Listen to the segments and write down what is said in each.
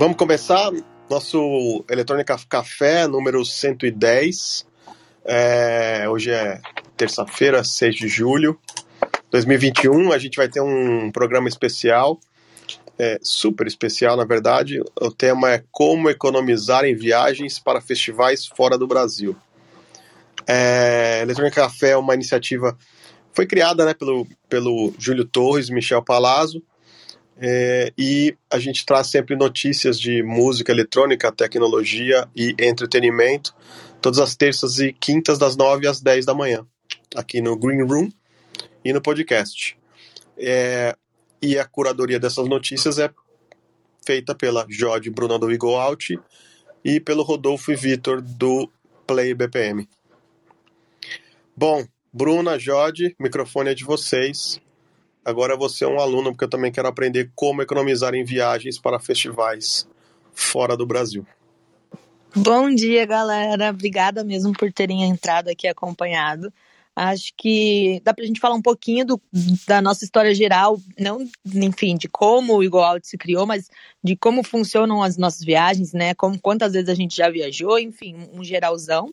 Vamos começar nosso Eletrônica Café número 110. É, hoje é terça-feira, 6 de julho de 2021. A gente vai ter um programa especial, é, super especial, na verdade. O tema é Como economizar em viagens para festivais fora do Brasil. É, Eletrônica Café é uma iniciativa, foi criada né, pelo, pelo Júlio Torres, Michel Palazzo, é, e a gente traz sempre notícias de música eletrônica, tecnologia e entretenimento, todas as terças e quintas, das 9 às 10 da manhã, aqui no Green Room e no podcast. É, e a curadoria dessas notícias é feita pela Jode Bruna do Eagle Out e pelo Rodolfo e Vitor do Play BPM. Bom, Bruna, Jode, microfone é de vocês. Agora você é um aluno, porque eu também quero aprender como economizar em viagens para festivais fora do Brasil. Bom dia, galera. Obrigada mesmo por terem entrado aqui acompanhado. Acho que dá para a gente falar um pouquinho do, da nossa história geral, não, enfim, de como o Igual se criou, mas de como funcionam as nossas viagens, né? Como quantas vezes a gente já viajou, enfim, um geralzão.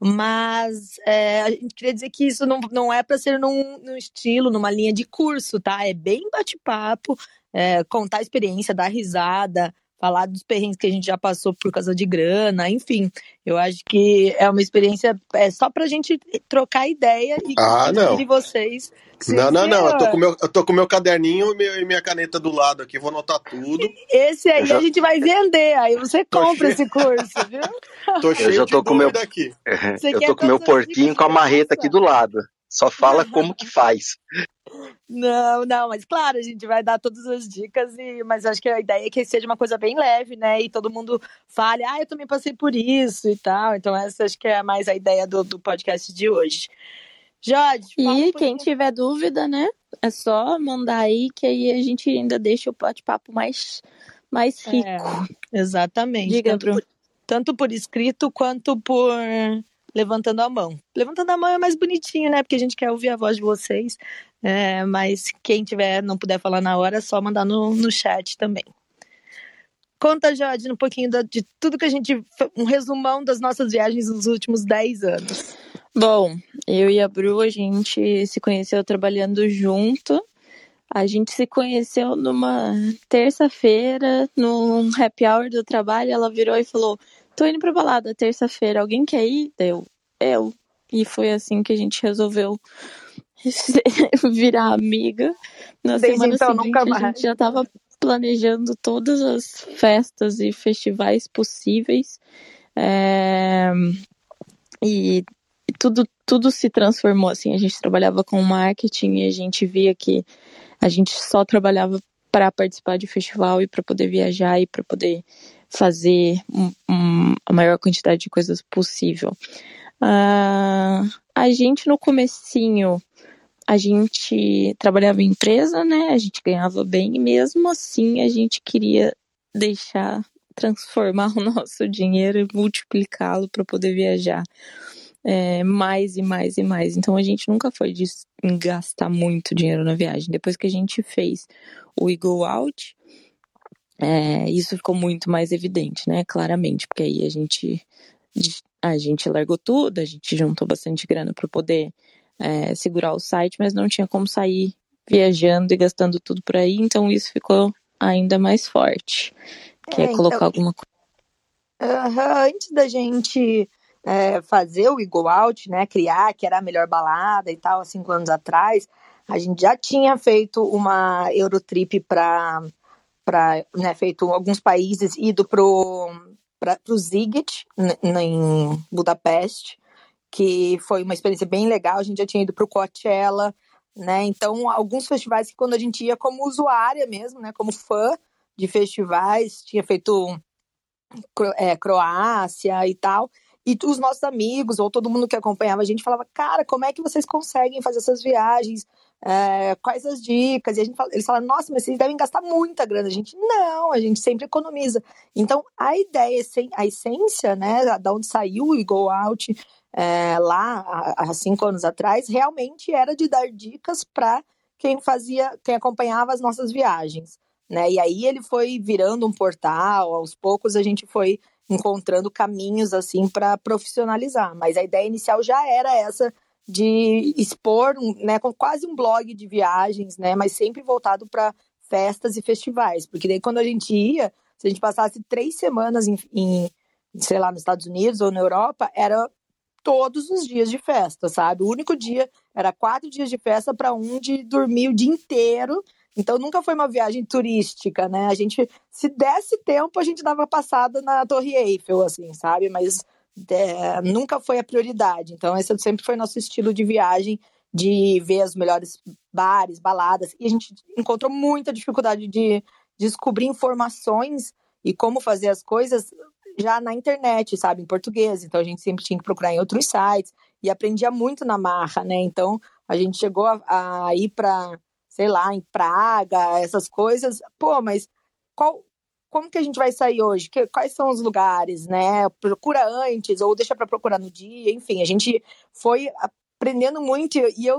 Mas é, a gente queria dizer que isso não, não é para ser num, num, estilo, numa linha de curso, tá? É bem bate-papo, é, contar a experiência, dar risada, falar dos perrengues que a gente já passou por causa de grana, enfim. Eu acho que é uma experiência é só pra gente trocar ideia e ah, não. de vocês. Não, não, não. Eu tô, com meu, eu tô com meu caderninho e minha caneta do lado aqui, vou anotar tudo. Esse aí já... a gente vai vender, aí você compra esse curso, viu? Tô cheio eu já tô de com meu... aqui. eu tô com meu porquinho com a marreta aqui do lado. Só fala como que faz. Não, não, mas claro, a gente vai dar todas as dicas, e, mas acho que a ideia é que seja uma coisa bem leve, né? E todo mundo fale, ah, eu também passei por isso e tal. Então, essa acho que é mais a ideia do, do podcast de hoje. Jorge, e quem tiver dúvida, né? É só mandar aí que aí a gente ainda deixa o bate-papo mais, mais é, rico. É, exatamente. Diga, tanto, por, tanto por escrito quanto por levantando a mão. Levantando a mão é mais bonitinho, né? Porque a gente quer ouvir a voz de vocês. É, mas quem tiver, não puder falar na hora, é só mandar no, no chat também. Conta, Jorge, um pouquinho de tudo que a gente. Um resumão das nossas viagens nos últimos 10 anos. Bom, eu e a Bru, a gente se conheceu trabalhando junto. A gente se conheceu numa terça-feira, num happy hour do trabalho. Ela virou e falou: Tô indo pra balada terça-feira, alguém quer ir? Deu, eu. E foi assim que a gente resolveu virar amiga. Na Desde semana então, seguinte, a gente já tava planejando todas as festas e festivais possíveis. É... E tudo, tudo se transformou assim. A gente trabalhava com marketing e a gente via que a gente só trabalhava para participar de festival e para poder viajar e para poder fazer um, um, a maior quantidade de coisas possível. Uh, a gente no comecinho a gente trabalhava em empresa, né? A gente ganhava bem e mesmo assim a gente queria deixar transformar o nosso dinheiro e multiplicá-lo para poder viajar é, mais e mais e mais. Então a gente nunca foi de gastar muito dinheiro na viagem. Depois que a gente fez o Eagle Out, é, isso ficou muito mais evidente, né? Claramente, porque aí a gente a gente largou tudo, a gente juntou bastante grana para poder é, segurar o site, mas não tinha como sair viajando e gastando tudo por aí, então isso ficou ainda mais forte. Quer é, colocar então, alguma coisa? Uh, antes da gente é, fazer o Eagle Out, né, criar, que era a melhor balada e tal, há cinco anos atrás, a gente já tinha feito uma Eurotrip para para né, feito alguns países, ido para o Ziget, em Budapeste, que foi uma experiência bem legal. A gente já tinha ido para o Coachella, né? Então, alguns festivais que quando a gente ia como usuária mesmo, né? Como fã de festivais, tinha feito é, Croácia e tal. E os nossos amigos, ou todo mundo que acompanhava a gente, falava, cara, como é que vocês conseguem fazer essas viagens? É, quais as dicas? E a gente fala, eles falaram, nossa, mas vocês devem gastar muita grana. A gente, não, a gente sempre economiza. Então, a ideia, a essência, né, da onde saiu o Go Out é, lá, há cinco anos atrás, realmente era de dar dicas para quem fazia, quem acompanhava as nossas viagens. né? E aí ele foi virando um portal, aos poucos a gente foi encontrando caminhos assim para profissionalizar, mas a ideia inicial já era essa de expor, né, com quase um blog de viagens, né, mas sempre voltado para festas e festivais, porque daí quando a gente ia, se a gente passasse três semanas em, em sei lá, nos Estados Unidos ou na Europa, era todos os dias de festa, sabe? O único dia era quatro dias de festa para um de dormir o dia inteiro. Então nunca foi uma viagem turística, né? A gente, se desse tempo, a gente dava passada na Torre Eiffel, assim, sabe? Mas é, nunca foi a prioridade. Então esse sempre foi nosso estilo de viagem, de ver os melhores bares, baladas. E a gente encontrou muita dificuldade de descobrir informações e como fazer as coisas já na internet, sabe, em português. Então a gente sempre tinha que procurar em outros sites e aprendia muito na marra, né? Então a gente chegou a, a ir para, sei lá, em Praga, essas coisas. Pô, mas qual, como que a gente vai sair hoje? Que, quais são os lugares, né? Procura antes ou deixa para procurar no dia. Enfim, a gente foi aprendendo muito e eu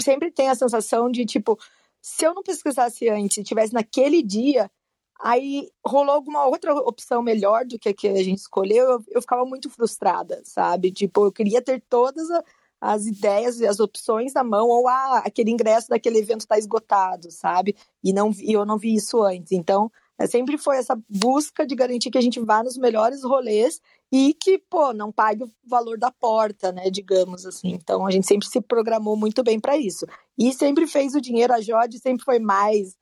sempre tenho a sensação de tipo, se eu não pesquisasse antes, tivesse naquele dia, Aí rolou alguma outra opção melhor do que a que a gente escolheu, eu, eu ficava muito frustrada, sabe? Tipo, eu queria ter todas a, as ideias e as opções na mão, ou ah, aquele ingresso daquele evento está esgotado, sabe? E não e eu não vi isso antes. Então, é, sempre foi essa busca de garantir que a gente vá nos melhores rolês e que, pô, não pague o valor da porta, né, digamos assim. Então, a gente sempre se programou muito bem para isso. E sempre fez o dinheiro, a Jode sempre foi mais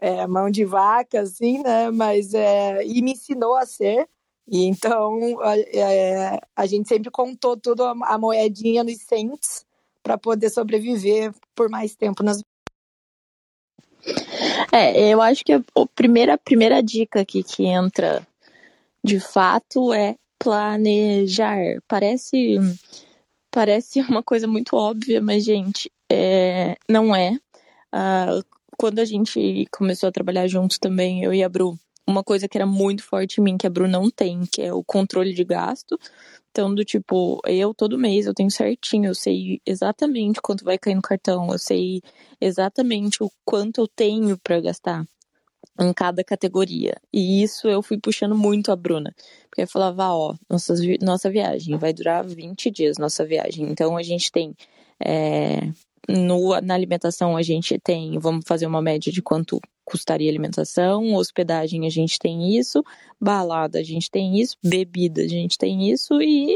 é, mão de vaca, assim, né? Mas é, e me ensinou a ser. E então a, é, a gente sempre contou tudo a, moedinha nos cents para poder sobreviver por mais tempo nas é, eu acho que a primeira, a primeira dica aqui que entra de fato é planejar. Parece, parece uma coisa muito óbvia, mas, gente, é, não é. Uh, quando a gente começou a trabalhar juntos também, eu e a Bru, uma coisa que era muito forte em mim, que a Bru não tem, que é o controle de gasto. Do tipo, eu todo mês eu tenho certinho, eu sei exatamente quanto vai cair no cartão, eu sei exatamente o quanto eu tenho para gastar em cada categoria. E isso eu fui puxando muito a Bruna. Porque eu falava, ó, nossa, nossa viagem vai durar 20 dias, nossa viagem. Então a gente tem é, no, na alimentação a gente tem, vamos fazer uma média de quanto custaria alimentação, hospedagem a gente tem isso, balada a gente tem isso, bebida a gente tem isso e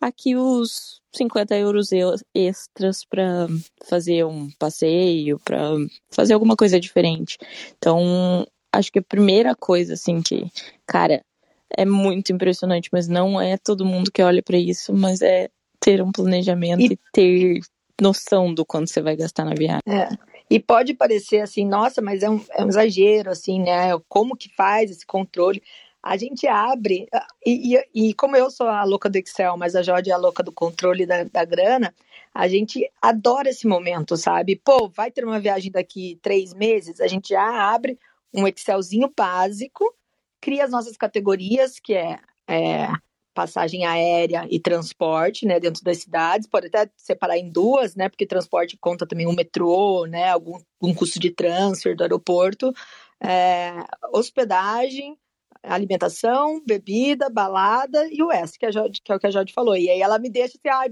aqui os 50 euros extras para fazer um passeio, para fazer alguma coisa diferente. Então, acho que a primeira coisa assim que, cara, é muito impressionante, mas não é todo mundo que olha para isso, mas é ter um planejamento e, e ter noção do quanto você vai gastar na viagem. É. E pode parecer assim, nossa, mas é um, é um exagero, assim, né? Como que faz esse controle? A gente abre, e, e, e, como eu sou a louca do Excel, mas a Jode é a louca do controle da, da grana, a gente adora esse momento, sabe? Pô, vai ter uma viagem daqui três meses, a gente já abre um Excelzinho básico, cria as nossas categorias, que é, é passagem aérea e transporte, né, dentro das cidades, pode até separar em duas, né, porque transporte conta também o metrô, né, algum um custo de transfer do aeroporto, é, hospedagem, alimentação, bebida, balada e o S, que, a Jode, que é o que a Jode falou. E aí ela me deixa assim, ai,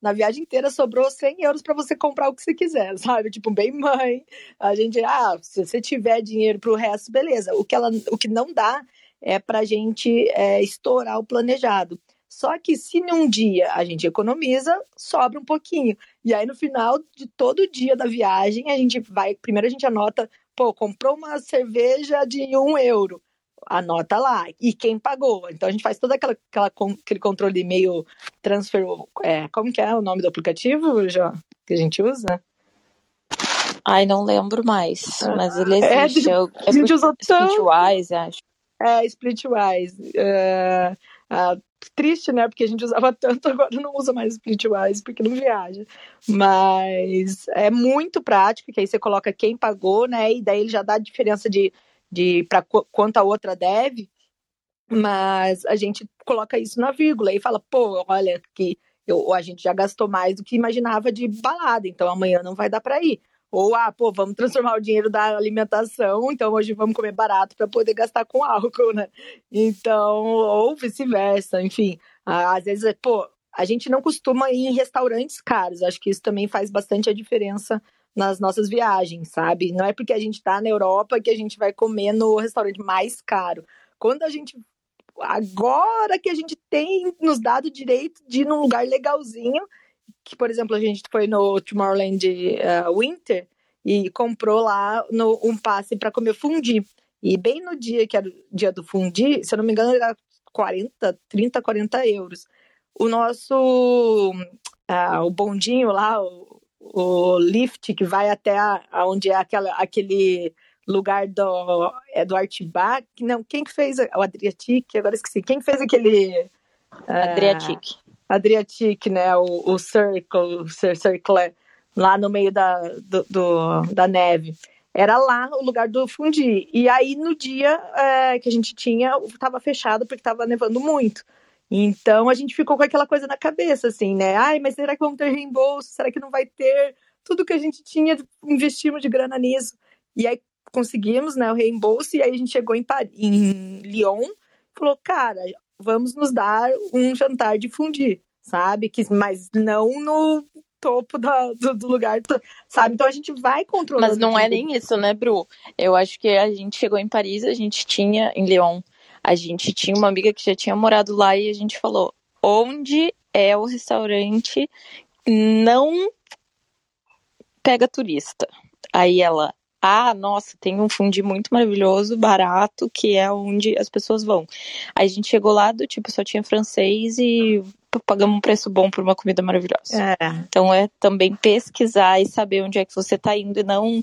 na viagem inteira sobrou 100 euros para você comprar o que você quiser, sabe? Tipo, bem mãe. A gente, ah, se você tiver dinheiro para o resto, beleza. O que, ela, o que não dá é para a gente é, estourar o planejado. Só que se num dia a gente economiza, sobra um pouquinho. E aí no final de todo dia da viagem, a gente vai. Primeiro a gente anota, pô, comprou uma cerveja de um euro. Anota lá. E quem pagou? Então a gente faz todo aquela, aquela, aquele controle meio transfer. É, como que é o nome do aplicativo, já, que a gente usa? Ai, não lembro mais. Mas ele é, existe. É, é, a gente usou tanto. Acho. É, Splitwise. Triste, né? Porque a gente usava tanto, agora não usa mais Splitwise, porque não viaja. Mas é muito prático, que aí você coloca quem pagou, né? E daí ele já dá a diferença de, de para quanto a outra deve. Mas a gente coloca isso na vírgula e fala, pô, olha que eu, a gente já gastou mais do que imaginava de balada, então amanhã não vai dar para ir. Ou, ah, pô, vamos transformar o dinheiro da alimentação, então hoje vamos comer barato para poder gastar com álcool, né? Então, ou vice-versa, enfim. Às vezes, pô, a gente não costuma ir em restaurantes caros. Acho que isso também faz bastante a diferença nas nossas viagens, sabe? Não é porque a gente está na Europa que a gente vai comer no restaurante mais caro. Quando a gente agora que a gente tem nos dado o direito de ir num lugar legalzinho, que, por exemplo, a gente foi no Tomorrowland uh, Winter e comprou lá no, um passe para comer fundi. E bem no dia que era o dia do fundi, se eu não me engano, era 40, 30, 40 euros. O nosso, uh, o bondinho lá, o, o lift que vai até a, onde é aquela, aquele lugar do, é do não, quem que fez o Adriatic, agora esqueci, quem fez aquele... Uh, Adriatic. Adriatic, né, o, o Circle, o Circle, lá no meio da, do, do, da neve. Era lá o lugar do fundi. E aí, no dia é, que a gente tinha, estava fechado porque estava nevando muito. Então, a gente ficou com aquela coisa na cabeça, assim, né? Ai, mas será que vamos ter reembolso? Será que não vai ter? Tudo que a gente tinha, investimos de grana nisso. E aí, conseguimos né, o reembolso, e aí a gente chegou em, em Lyon, falou, cara, vamos nos dar um jantar de fundir, sabe? Que, mas não no topo da, do, do, lugar, sabe? Então a gente vai controlando. Mas não é nem isso, né, Bru? Eu acho que a gente chegou em Paris, a gente tinha, em Lyon, a gente tinha uma amiga que já tinha morado lá e a gente falou: onde é o restaurante não pega turista? Aí ela, ah, nossa, tem um fundi muito maravilhoso, barato, que é onde as pessoas vão. Aí a gente chegou lá do tipo, só tinha francês e pagamos um preço bom por uma comida maravilhosa. É. Então é também pesquisar e saber onde é que você tá indo e não,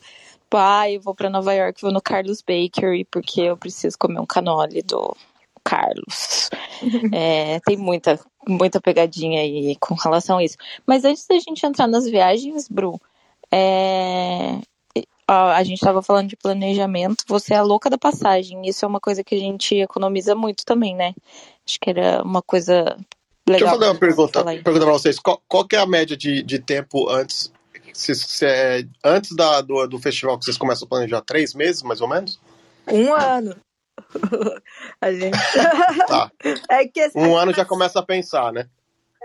ah, eu vou para Nova York, vou no Carlos Bakery porque eu preciso comer um canole do Carlos. é, tem muita, muita pegadinha aí com relação a isso. Mas antes da gente entrar nas viagens, Bru, é, a gente estava falando de planejamento, você é a louca da passagem. Isso é uma coisa que a gente economiza muito também, né? Acho que era uma coisa legal. Deixa eu fazer uma pergunta, pergunta para vocês. Qual, qual é a média de, de tempo antes? Se, se é, antes da, do, do festival que vocês começam a planejar? Três meses, mais ou menos? Um ano. a gente. tá. É que, um ano já começa a pensar, né?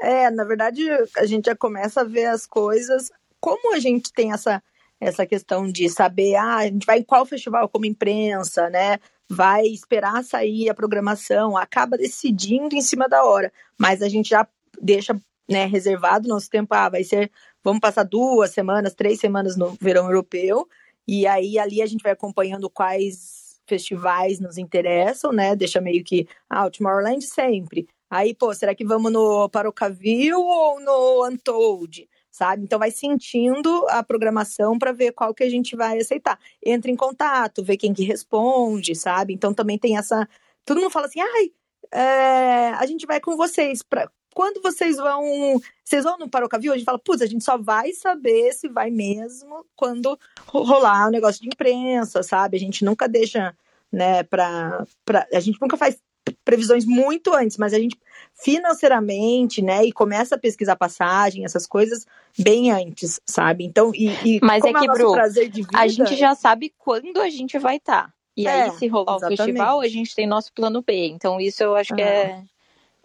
É, na verdade, a gente já começa a ver as coisas. Como a gente tem essa essa questão de saber, ah, a gente vai em qual festival como imprensa, né? Vai esperar sair a programação, acaba decidindo em cima da hora, mas a gente já deixa né, reservado nosso tempo, ah, vai ser, vamos passar duas semanas, três semanas no verão europeu, e aí ali a gente vai acompanhando quais festivais nos interessam, né? Deixa meio que, ah, o Tomorrowland sempre. Aí, pô, será que vamos no Parocaville ou no Untold? Sabe? Então vai sentindo a programação para ver qual que a gente vai aceitar. Entra em contato, vê quem que responde, sabe? Então também tem essa. Todo mundo fala assim, ai, é, a gente vai com vocês. Pra... Quando vocês vão. Vocês vão no Parocavio? A gente fala, putz, a gente só vai saber se vai mesmo quando rolar o um negócio de imprensa, sabe? A gente nunca deixa, né, pra, pra. A gente nunca faz previsões muito antes, mas a gente financeiramente, né, e começa a pesquisar passagem, essas coisas bem antes, sabe? Então, e, e mas é que, é Bru, vida, a gente já sabe quando a gente vai estar. Tá. E é, aí, se rolar exatamente. o festival, a gente tem nosso plano B. Então, isso eu acho que é,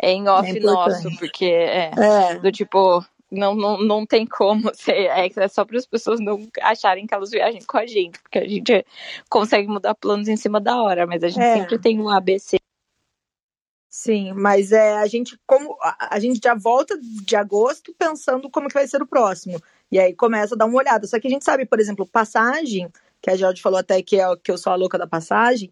é em off é nosso, porque é, é, do tipo, não, não, não tem como ser, é, é só para as pessoas não acharem que elas viajam com a gente, porque a gente consegue mudar planos em cima da hora, mas a gente é. sempre tem um ABC Sim, mas é a gente como a, a, gente já volta de agosto pensando como que vai ser o próximo. E aí começa a dar uma olhada. Só que a gente sabe, por exemplo, passagem, que a Jorge falou até que é que eu sou a louca da passagem,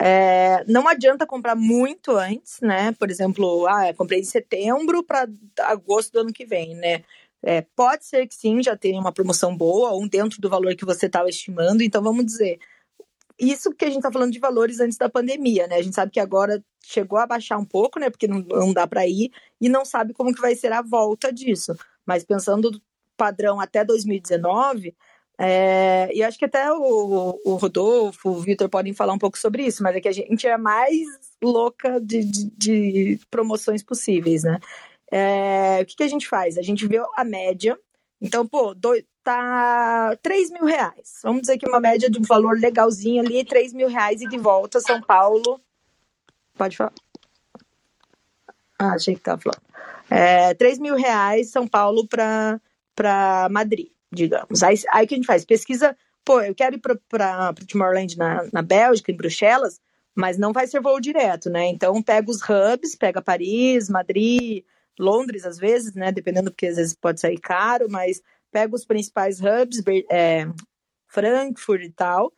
é, não adianta comprar muito antes, né? Por exemplo, ah, comprei em setembro para agosto do ano que vem, né? É, pode ser que sim, já tenha uma promoção boa, ou dentro do valor que você estava estimando. Então, vamos dizer, isso que a gente está falando de valores antes da pandemia, né? A gente sabe que agora chegou a baixar um pouco, né? Porque não, não dá para ir e não sabe como que vai ser a volta disso. Mas pensando do padrão até 2019, é, e acho que até o, o Rodolfo, o Vitor podem falar um pouco sobre isso, mas é que a gente é mais louca de, de, de promoções possíveis, né? É, o que, que a gente faz? A gente vê a média. Então, pô, dois, tá 3 mil reais. Vamos dizer que uma média de um valor legalzinho ali, 3 mil reais e de volta, São Paulo. Pode falar. Ah, achei que tava falando. É, 3 mil reais São Paulo para Madrid, digamos. Aí, aí que a gente faz? Pesquisa, pô, eu quero ir para Tomorrowland na, na Bélgica, em Bruxelas, mas não vai ser voo direto, né? Então pega os hubs, pega Paris, Madrid, Londres às vezes, né? Dependendo, porque às vezes pode sair caro, mas pega os principais hubs, é, Frankfurt e tal,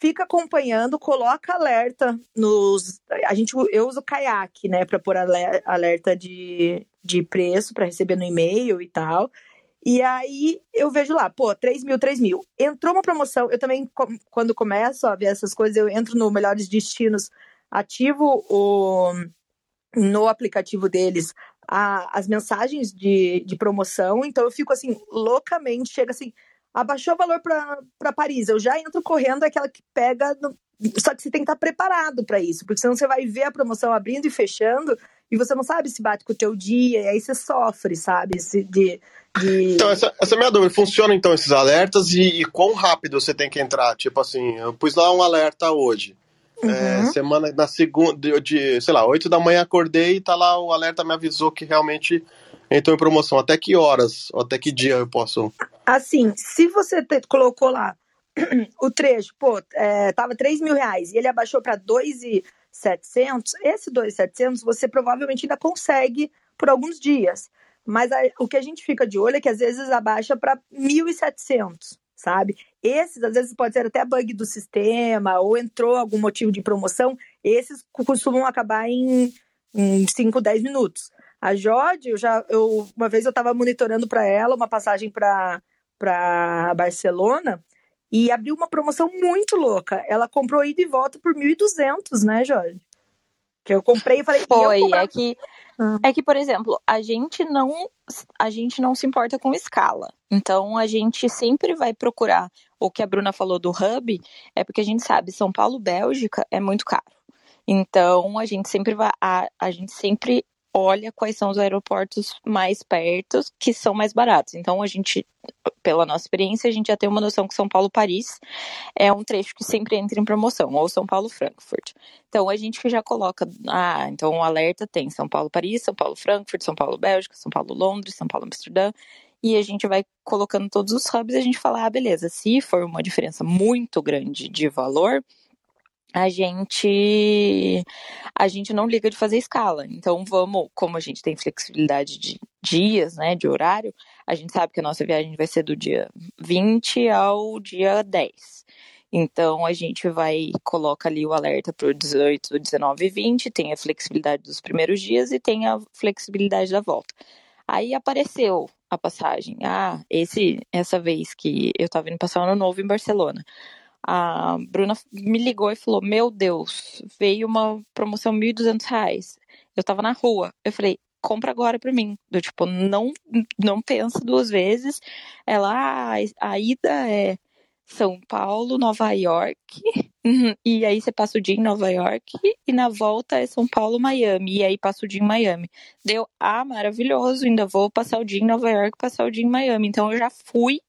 fica acompanhando, coloca alerta nos. A gente, eu uso Kayak, né, para pôr alerta de, de preço para receber no e-mail e tal. E aí eu vejo lá, pô, 3 mil, 3 mil. Entrou uma promoção, eu também, quando começo a ver essas coisas, eu entro no Melhores Destinos, ativo o, no aplicativo deles a, as mensagens de, de promoção, então eu fico assim, loucamente, chega assim, abaixou o valor para Paris, eu já entro correndo aquela que pega. No... Só que você tem que estar preparado para isso, porque senão você vai ver a promoção abrindo e fechando e você não sabe se bate com o teu dia, e aí você sofre, sabe? Se de, de... Então, essa, essa é a minha dúvida. Funciona então esses alertas e, e quão rápido você tem que entrar? Tipo assim, eu pus lá um alerta hoje. É, uhum. É, semana na segunda, de, de, sei lá, 8 da manhã acordei e tá lá o alerta me avisou que realmente entrou em promoção. Até que horas, até que dia eu posso? Assim, se você te, colocou lá o trecho, pô, é, tava 3 mil reais e ele abaixou para 2,700, esse 2,700 você provavelmente ainda consegue por alguns dias. Mas a, o que a gente fica de olho é que às vezes abaixa para 1.700 sabe? Esses, às vezes, pode ser até bug do sistema ou entrou algum motivo de promoção. Esses costumam acabar em, em 5, 10 minutos. A Jode, eu já, eu, uma vez eu estava monitorando para ela uma passagem para Barcelona e abriu uma promoção muito louca. Ela comprou ida e volta por 1.200, né, Jorge? Que eu comprei e falei... Foi, é que ah. É que, por exemplo, a gente não a gente não se importa com escala. Então a gente sempre vai procurar o que a Bruna falou do hub, é porque a gente sabe São Paulo, Bélgica é muito caro. Então a gente sempre vai a, a gente sempre olha quais são os aeroportos mais perto que são mais baratos. Então a gente, pela nossa experiência, a gente já tem uma noção que São Paulo Paris é um trecho que sempre entra em promoção, ou São Paulo Frankfurt. Então a gente já coloca, ah, então o alerta tem São Paulo Paris, São Paulo Frankfurt, São Paulo Bélgica, São Paulo Londres, São Paulo Amsterdã. E a gente vai colocando todos os hubs e a gente fala, ah, beleza, se for uma diferença muito grande de valor, a gente a gente não liga de fazer escala. Então vamos, como a gente tem flexibilidade de dias, né, de horário, a gente sabe que a nossa viagem vai ser do dia 20 ao dia 10. Então a gente vai coloca ali o alerta para o 18, 19 e 20, tem a flexibilidade dos primeiros dias e tem a flexibilidade da volta. Aí apareceu a passagem. Ah, esse essa vez que eu estava indo passar o ano novo em Barcelona a Bruna me ligou e falou: Meu Deus, veio uma promoção R$ 1.200. Eu tava na rua. Eu falei: compra agora para mim. Do tipo, não, não pensa duas vezes. Ela, ah, a ida é São Paulo, Nova York. Uhum, e aí você passa o dia em Nova York e na volta é São Paulo, Miami. E aí passa o dia em Miami. Deu, ah, maravilhoso, ainda vou passar o dia em Nova York, passar o dia em Miami. Então eu já fui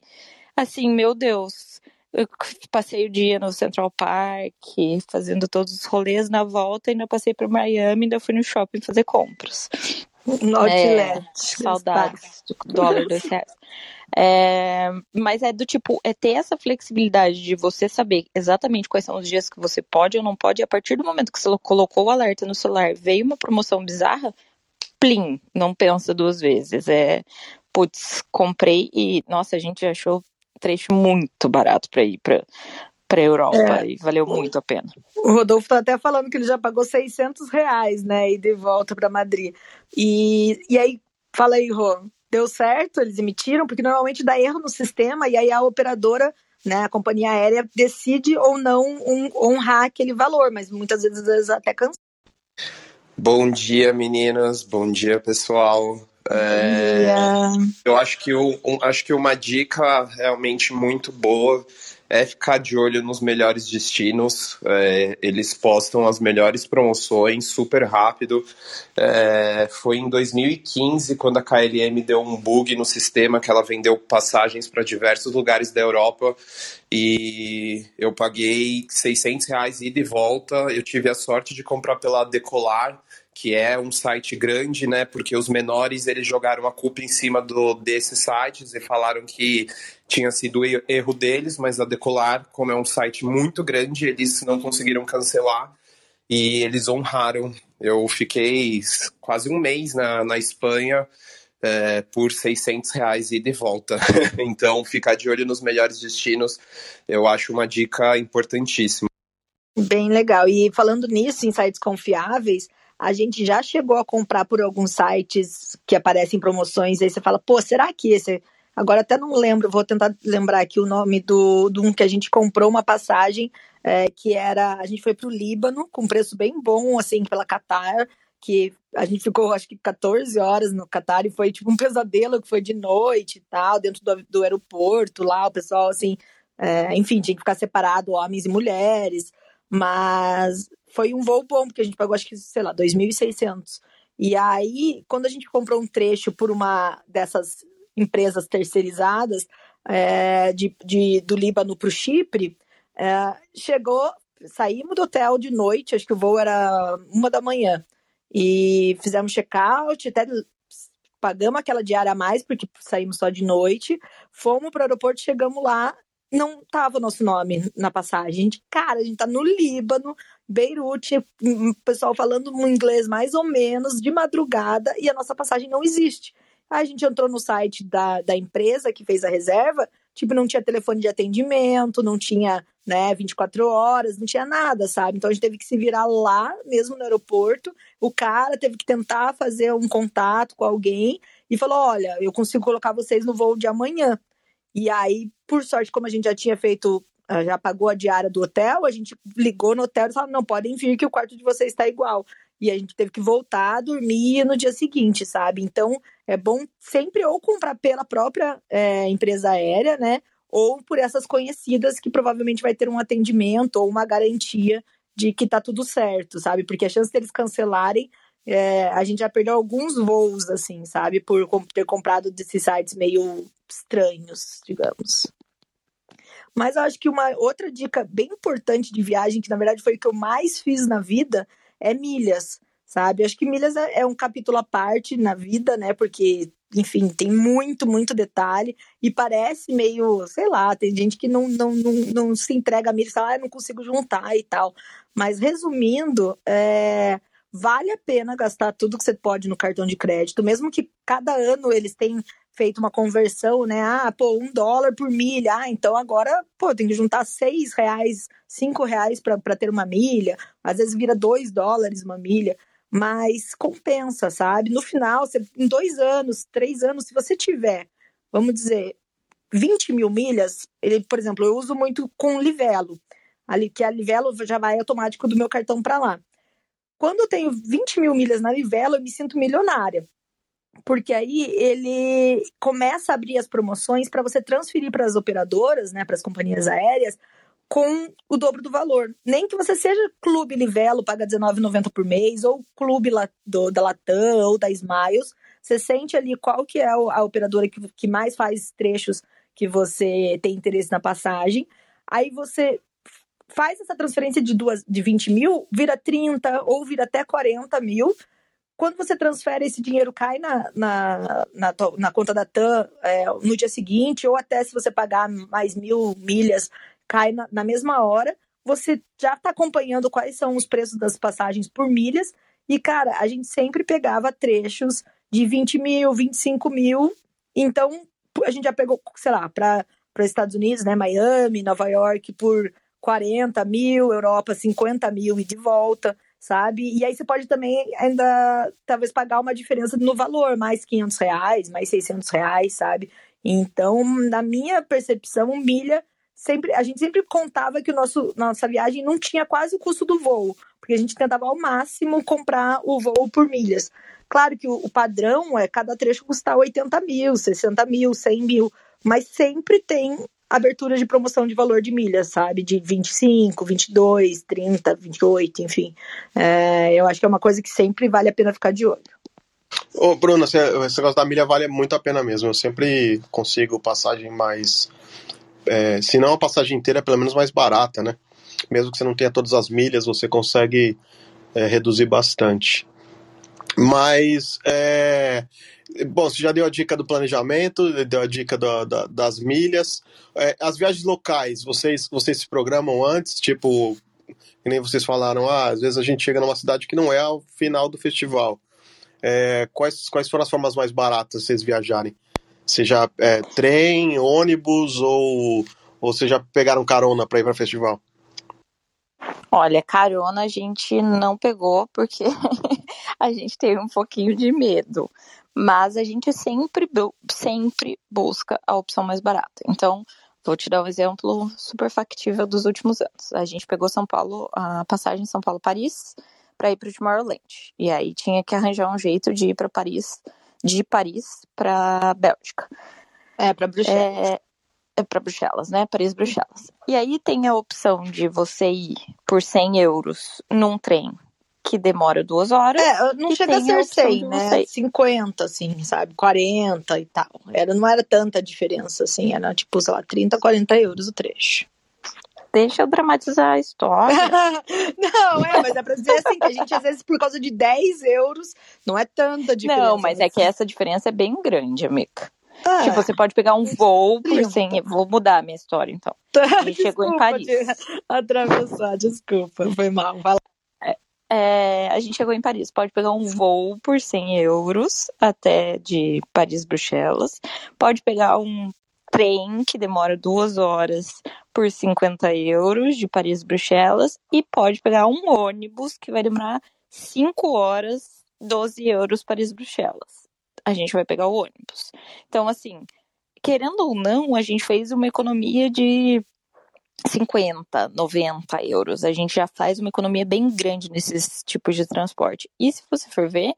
assim, meu Deus, eu passei o dia no Central Park, fazendo todos os rolês na volta, ainda passei para Miami, ainda fui no shopping fazer compras. No outlet. É, saudades do dólar, dois reais. É, mas é do tipo, é ter essa flexibilidade de você saber exatamente quais são os dias que você pode ou não pode, e a partir do momento que você colocou o alerta no celular, veio uma promoção bizarra, plim, não pensa duas vezes. É, putz, comprei e, nossa, a gente achou trecho muito barato para ir para para Europa é. e valeu muito a pena. O Rodolfo tá até falando que ele já pagou 600 reais, né, e de volta para Madrid. E, e aí, fala aí, Rô, deu certo? Eles emitiram? Porque normalmente dá erro no sistema e aí a operadora, né, a companhia aérea decide ou não um, honrar aquele valor, mas muitas vezes até cansa. Bom dia, meninas. Bom dia, pessoal. É, eu acho que, um, acho que uma dica realmente muito boa é ficar de olho nos melhores destinos. É, eles postam as melhores promoções super rápido. É, foi em 2015 quando a KLM deu um bug no sistema que ela vendeu passagens para diversos lugares da Europa e eu paguei 600 reais ida e volta. Eu tive a sorte de comprar pela Decolar que é um site grande, né? Porque os menores eles jogaram a culpa em cima do, desses sites e falaram que tinha sido erro deles, mas a Decolar, como é um site muito grande, eles não conseguiram cancelar e eles honraram. Eu fiquei quase um mês na, na Espanha é, por 600 reais e de volta. então, ficar de olho nos melhores destinos, eu acho uma dica importantíssima. Bem legal. E falando nisso, em sites confiáveis, a gente já chegou a comprar por alguns sites que aparecem promoções, aí você fala, pô, será que esse. Agora até não lembro, vou tentar lembrar aqui o nome do, do um que a gente comprou uma passagem é, que era. A gente foi para o Líbano com preço bem bom, assim, pela Qatar, que a gente ficou acho que 14 horas no Qatar e foi tipo um pesadelo que foi de noite e tal, dentro do, do aeroporto lá, o pessoal assim, é, enfim, tinha que ficar separado homens e mulheres, mas foi um voo bom, porque a gente pagou acho que, sei lá, 2.600. E aí, quando a gente comprou um trecho por uma dessas empresas terceirizadas, é, de, de, do Líbano para o Chipre, é, chegou, saímos do hotel de noite, acho que o voo era uma da manhã, e fizemos check-out, até pagamos aquela diária a mais, porque saímos só de noite, fomos para o aeroporto, chegamos lá, não tava o nosso nome na passagem. Cara, a gente tá no Líbano, Beirute, o pessoal falando um inglês mais ou menos, de madrugada, e a nossa passagem não existe. Aí a gente entrou no site da, da empresa que fez a reserva, tipo, não tinha telefone de atendimento, não tinha, né, 24 horas, não tinha nada, sabe? Então a gente teve que se virar lá, mesmo no aeroporto. O cara teve que tentar fazer um contato com alguém e falou: olha, eu consigo colocar vocês no voo de amanhã. E aí, por sorte, como a gente já tinha feito, ah, já pagou a diária do hotel, a gente ligou no hotel e falou: não, podem vir que o quarto de vocês está igual. E a gente teve que voltar dormir no dia seguinte, sabe? Então, é bom sempre ou comprar pela própria é, empresa aérea, né? Ou por essas conhecidas que provavelmente vai ter um atendimento ou uma garantia de que tá tudo certo, sabe? Porque a chance deles cancelarem é, a gente já perdeu alguns voos, assim, sabe? Por ter comprado desses sites meio estranhos, digamos. Mas eu acho que uma outra dica bem importante de viagem, que na verdade foi o que eu mais fiz na vida, é milhas, sabe? Eu acho que milhas é, é um capítulo à parte na vida, né? Porque, enfim, tem muito, muito detalhe e parece meio, sei lá, tem gente que não, não, não, não se entrega a milhas, fala, ah, não consigo juntar e tal. Mas resumindo, é vale a pena gastar tudo que você pode no cartão de crédito, mesmo que cada ano eles tenham feito uma conversão, né? Ah, pô, um dólar por milha. Ah, então agora, pô, tem que juntar seis reais, cinco reais para ter uma milha. Às vezes vira dois dólares uma milha. Mas compensa, sabe? No final, você, em dois anos, três anos, se você tiver, vamos dizer, 20 mil milhas, ele, por exemplo, eu uso muito com Livelo. Ali, que a Livelo já vai automático do meu cartão para lá. Quando eu tenho 20 mil milhas na Livelo, eu me sinto milionária. Porque aí ele começa a abrir as promoções para você transferir para as operadoras, né, para as companhias aéreas, com o dobro do valor. Nem que você seja clube Livelo, paga R$19,90 por mês, ou clube do, da Latam ou da Smiles, você sente ali qual que é a operadora que, que mais faz trechos que você tem interesse na passagem. Aí você faz essa transferência de, duas, de 20 mil, vira 30 ou vira até 40 mil. Quando você transfere, esse dinheiro cai na, na, na, na conta da TAM é, no dia seguinte, ou até se você pagar mais mil milhas, cai na, na mesma hora. Você já está acompanhando quais são os preços das passagens por milhas. E, cara, a gente sempre pegava trechos de 20 mil, 25 mil. Então, a gente já pegou, sei lá, para os Estados Unidos, né? Miami, Nova York, por 40 mil, Europa 50 mil e de volta, sabe? E aí você pode também ainda talvez pagar uma diferença no valor, mais 500 reais, mais 600 reais, sabe? Então, na minha percepção, milha sempre a gente sempre contava que o nosso nossa viagem não tinha quase o custo do voo, porque a gente tentava ao máximo comprar o voo por milhas. Claro que o, o padrão é cada trecho custar 80 mil, 60 mil, 100 mil, mas sempre tem abertura de promoção de valor de milhas, sabe? De 25, 22, 30, 28, enfim. É, eu acho que é uma coisa que sempre vale a pena ficar de olho. Ô, esse, esse negócio da milha vale muito a pena mesmo. Eu sempre consigo passagem mais. É, se não a passagem inteira, pelo menos mais barata, né? Mesmo que você não tenha todas as milhas, você consegue é, reduzir bastante. Mas, é, bom, você já deu a dica do planejamento, deu a dica da, das milhas. É, as viagens locais, vocês, vocês se programam antes? Tipo, que nem vocês falaram, ah, às vezes a gente chega numa cidade que não é ao final do festival. É, quais, quais foram as formas mais baratas vocês viajarem? Seja é, trem, ônibus ou, ou vocês já pegaram carona para ir para o festival? Olha, carona a gente não pegou porque a gente teve um pouquinho de medo. Mas a gente sempre, sempre busca a opção mais barata. Então, vou te dar um exemplo super factível dos últimos anos. A gente pegou São Paulo, a passagem São Paulo-Paris, para ir para o Tomorrowland. E aí tinha que arranjar um jeito de ir para Paris, de Paris para Bélgica. É, para Bruxelas. É, é para Bruxelas, né? Paris, Bruxelas. E aí tem a opção de você ir por 100 euros num trem que demora duas horas. É, não chega a ser a 100, né? Você... 50, assim, sabe? 40 e tal. Era, não era tanta diferença, assim. Era tipo, sei lá, 30, 40 euros o trecho deixa eu dramatizar a história. não, é, mas é pra dizer assim, que a gente às vezes por causa de 10 euros, não é tanta diferença. Não, mas é que essa diferença é bem grande, amiga. Ah, tipo, você pode pegar um voo por 100. Vou mudar a minha história, então. A gente chegou em Paris. Atravessar, desculpa, foi mal. Vai lá. É, é, a gente chegou em Paris. Pode pegar um voo por 100 euros até de Paris-Bruxelas. Pode pegar um trem que demora duas horas por 50 euros de Paris-Bruxelas e pode pegar um ônibus que vai demorar 5 horas, 12 euros Paris-Bruxelas. A gente vai pegar o ônibus. Então, assim, querendo ou não, a gente fez uma economia de 50, 90 euros. A gente já faz uma economia bem grande nesses tipos de transporte. E se você for ver,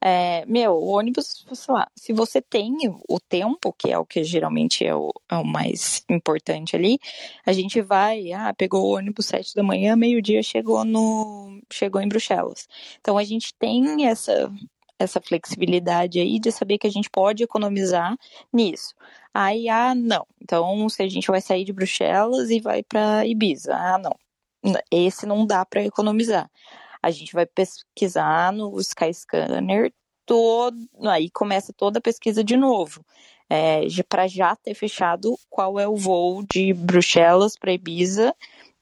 é, meu, o ônibus, sei lá, se você tem o tempo, que é o que geralmente é o, é o mais importante ali, a gente vai, ah, pegou o ônibus sete da manhã, meio-dia chegou no. chegou em Bruxelas. Então a gente tem essa essa flexibilidade aí de saber que a gente pode economizar nisso. Aí, ah, não. Então, se a gente vai sair de Bruxelas e vai para Ibiza, ah, não. Esse não dá para economizar a gente vai pesquisar no Skyscanner todo, aí começa toda a pesquisa de novo. É, para já ter fechado qual é o voo de Bruxelas para Ibiza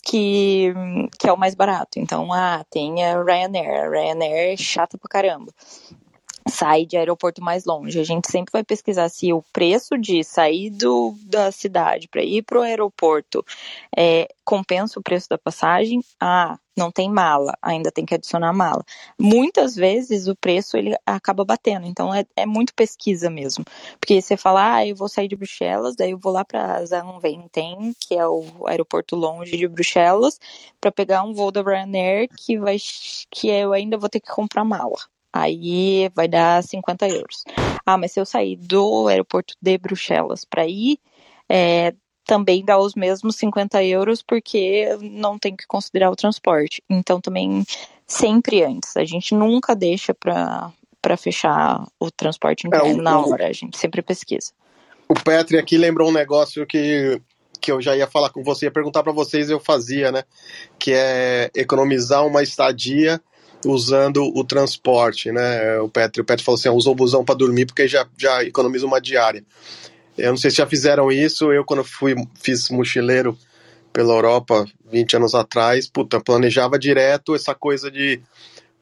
que, que é o mais barato. Então, ah, tem a Ryanair. A Ryanair é chata pra caramba sai de aeroporto mais longe. A gente sempre vai pesquisar se o preço de sair do, da cidade para ir para o aeroporto é, compensa o preço da passagem. Ah, não tem mala, ainda tem que adicionar mala. Muitas vezes o preço ele acaba batendo, então é, é muito pesquisa mesmo. Porque você fala, ah, eu vou sair de Bruxelas, daí eu vou lá para Zaventem, que é o aeroporto longe de Bruxelas, para pegar um voo da Ryanair que vai que eu ainda vou ter que comprar mala. Aí vai dar 50 euros. Ah, mas se eu sair do aeroporto de Bruxelas para ir, é, também dá os mesmos 50 euros, porque não tem que considerar o transporte. Então, também, sempre antes. A gente nunca deixa para fechar o transporte é, o, na hora, a gente sempre pesquisa. O Petri aqui lembrou um negócio que, que eu já ia falar com você, ia perguntar para vocês, eu fazia, né? Que é economizar uma estadia usando o transporte, né? O Petri, o Petri falou assim, usa o busão para dormir porque já, já economiza uma diária. Eu não sei se já fizeram isso, eu quando fui, fiz mochileiro pela Europa 20 anos atrás, puta, planejava direto essa coisa de,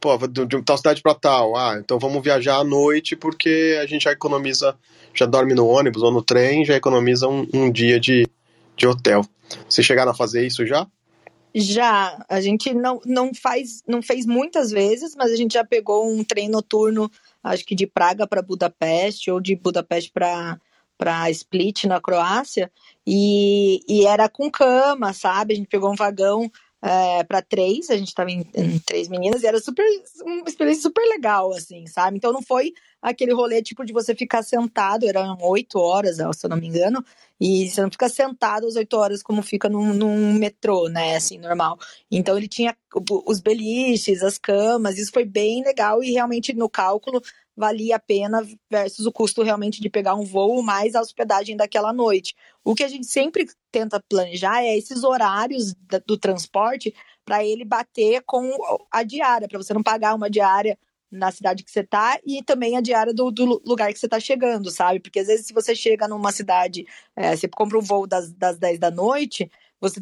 pô, de, de tal cidade para tal, ah, então vamos viajar à noite porque a gente já economiza, já dorme no ônibus ou no trem, já economiza um, um dia de, de hotel. Vocês chegaram a fazer isso já? Já, a gente não, não faz, não fez muitas vezes, mas a gente já pegou um trem noturno, acho que de Praga para Budapeste ou de Budapeste para para Split na Croácia e, e era com cama, sabe? A gente pegou um vagão é, para três, a gente estava em, em, três meninas, e era super uma experiência super legal, assim, sabe? Então não foi aquele rolê tipo de você ficar sentado, eram oito horas, se eu não me engano, e você não fica sentado às oito horas como fica num, num, metrô, né, assim, normal. Então ele tinha os beliches, as camas, isso foi bem legal e realmente no cálculo valia a pena versus o custo realmente de pegar um voo mais a hospedagem daquela noite. O que a gente sempre tenta planejar é esses horários do transporte para ele bater com a diária, para você não pagar uma diária na cidade que você está e também a diária do, do lugar que você está chegando, sabe? Porque às vezes se você chega numa cidade, é, você compra um voo das, das 10 da noite, você,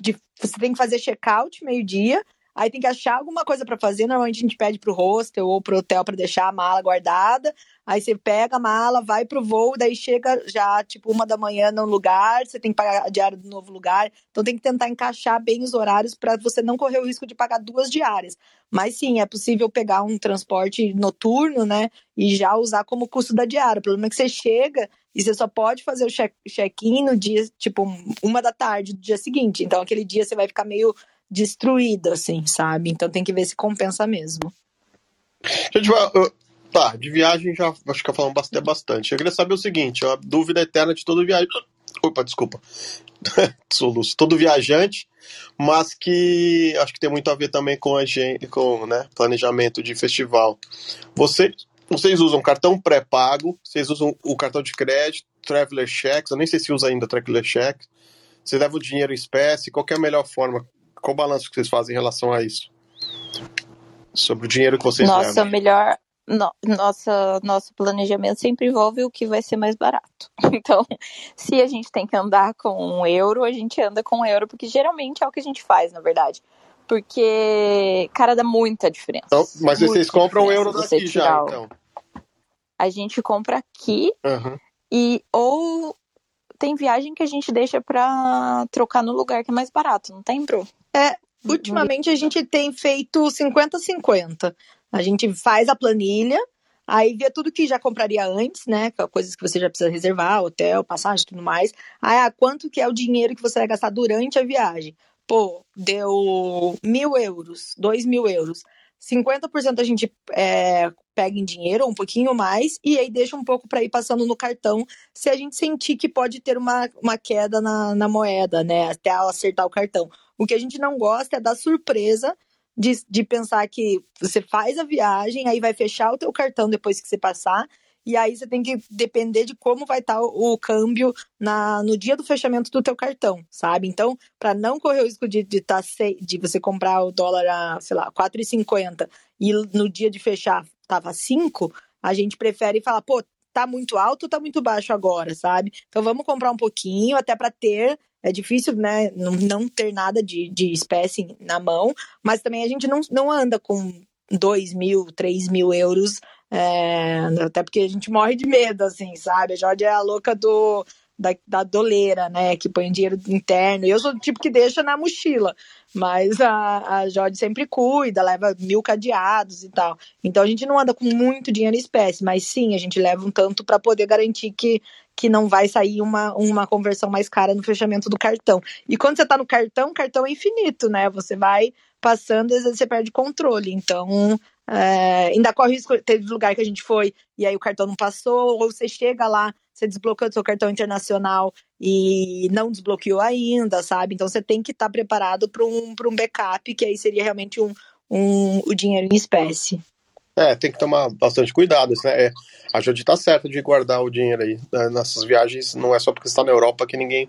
de, você tem que fazer check-out meio-dia, Aí tem que achar alguma coisa para fazer. Normalmente a gente pede pro hostel ou pro hotel para deixar a mala guardada. Aí você pega a mala, vai pro voo, daí chega já tipo uma da manhã no lugar, você tem que pagar a diária do novo lugar. Então tem que tentar encaixar bem os horários para você não correr o risco de pagar duas diárias. Mas sim, é possível pegar um transporte noturno, né, e já usar como custo da diária. O problema é que você chega e você só pode fazer o check-in no dia, tipo, uma da tarde do dia seguinte. Então aquele dia você vai ficar meio destruída, assim, sabe? Então tem que ver se compensa mesmo. Gente, tá, de viagem já acho que falamos bastante, bastante. Eu queria saber o seguinte, a dúvida eterna de todo viajante. Opa, desculpa. Soluço. Todo viajante, mas que acho que tem muito a ver também com a gente, com né, planejamento de festival. Você, vocês usam cartão pré-pago, vocês usam o cartão de crédito, Traveler Checks, eu nem sei se usa ainda Traveler Checks. Você leva o dinheiro em espécie, qual é a melhor forma qual o balanço que vocês fazem em relação a isso? Sobre o dinheiro que vocês Nossa, levam. melhor. No, nossa, nosso planejamento sempre envolve o que vai ser mais barato. Então, se a gente tem que andar com um euro, a gente anda com um euro, porque geralmente é o que a gente faz, na verdade. Porque, cara, dá muita diferença. Então, mas muita vocês compram um euro daqui já, o... então. A gente compra aqui uhum. e ou tem viagem que a gente deixa pra trocar no lugar que é mais barato, não tem, Bru? É, ultimamente a gente tem feito 50-50. A gente faz a planilha, aí vê tudo que já compraria antes, né? É coisas que você já precisa reservar, hotel, passagem tudo mais. Aí, ah, quanto que é o dinheiro que você vai gastar durante a viagem? Pô, deu mil euros, dois mil euros. 50% a gente é, pega em dinheiro, um pouquinho mais, e aí deixa um pouco para ir passando no cartão, se a gente sentir que pode ter uma, uma queda na, na moeda, né? Até acertar o cartão. O que a gente não gosta é da surpresa de, de pensar que você faz a viagem, aí vai fechar o teu cartão depois que você passar, e aí você tem que depender de como vai estar tá o, câmbio na, no dia do fechamento do teu cartão, sabe? Então, para não correr o risco de, de, tá de você comprar o dólar a, sei lá, 4,50 e no dia de fechar tava 5, a gente prefere falar, pô, tá muito alto ou tá muito baixo agora, sabe? Então vamos comprar um pouquinho, até para ter é difícil, né, não, não ter nada de, de espécie na mão, mas também a gente não, não anda com 2 mil, 3 mil euros, é, até porque a gente morre de medo, assim, sabe? A Jorge é a louca do, da, da doleira, né, que põe dinheiro interno, eu sou do tipo que deixa na mochila, mas a, a Jorge sempre cuida, leva mil cadeados e tal. Então a gente não anda com muito dinheiro em espécie, mas sim, a gente leva um tanto para poder garantir que que não vai sair uma, uma conversão mais cara no fechamento do cartão. E quando você está no cartão, o cartão é infinito, né? Você vai passando e às vezes você perde controle. Então, é, ainda corre risco, teve lugar que a gente foi e aí o cartão não passou, ou você chega lá, você desbloqueou seu cartão internacional e não desbloqueou ainda, sabe? Então você tem que estar tá preparado para um, um backup, que aí seria realmente um, um, o dinheiro em espécie. É, tem que tomar bastante cuidado, né? É, a Jodi tá certa de guardar o dinheiro aí. Né? Nessas viagens, não é só porque você tá na Europa que ninguém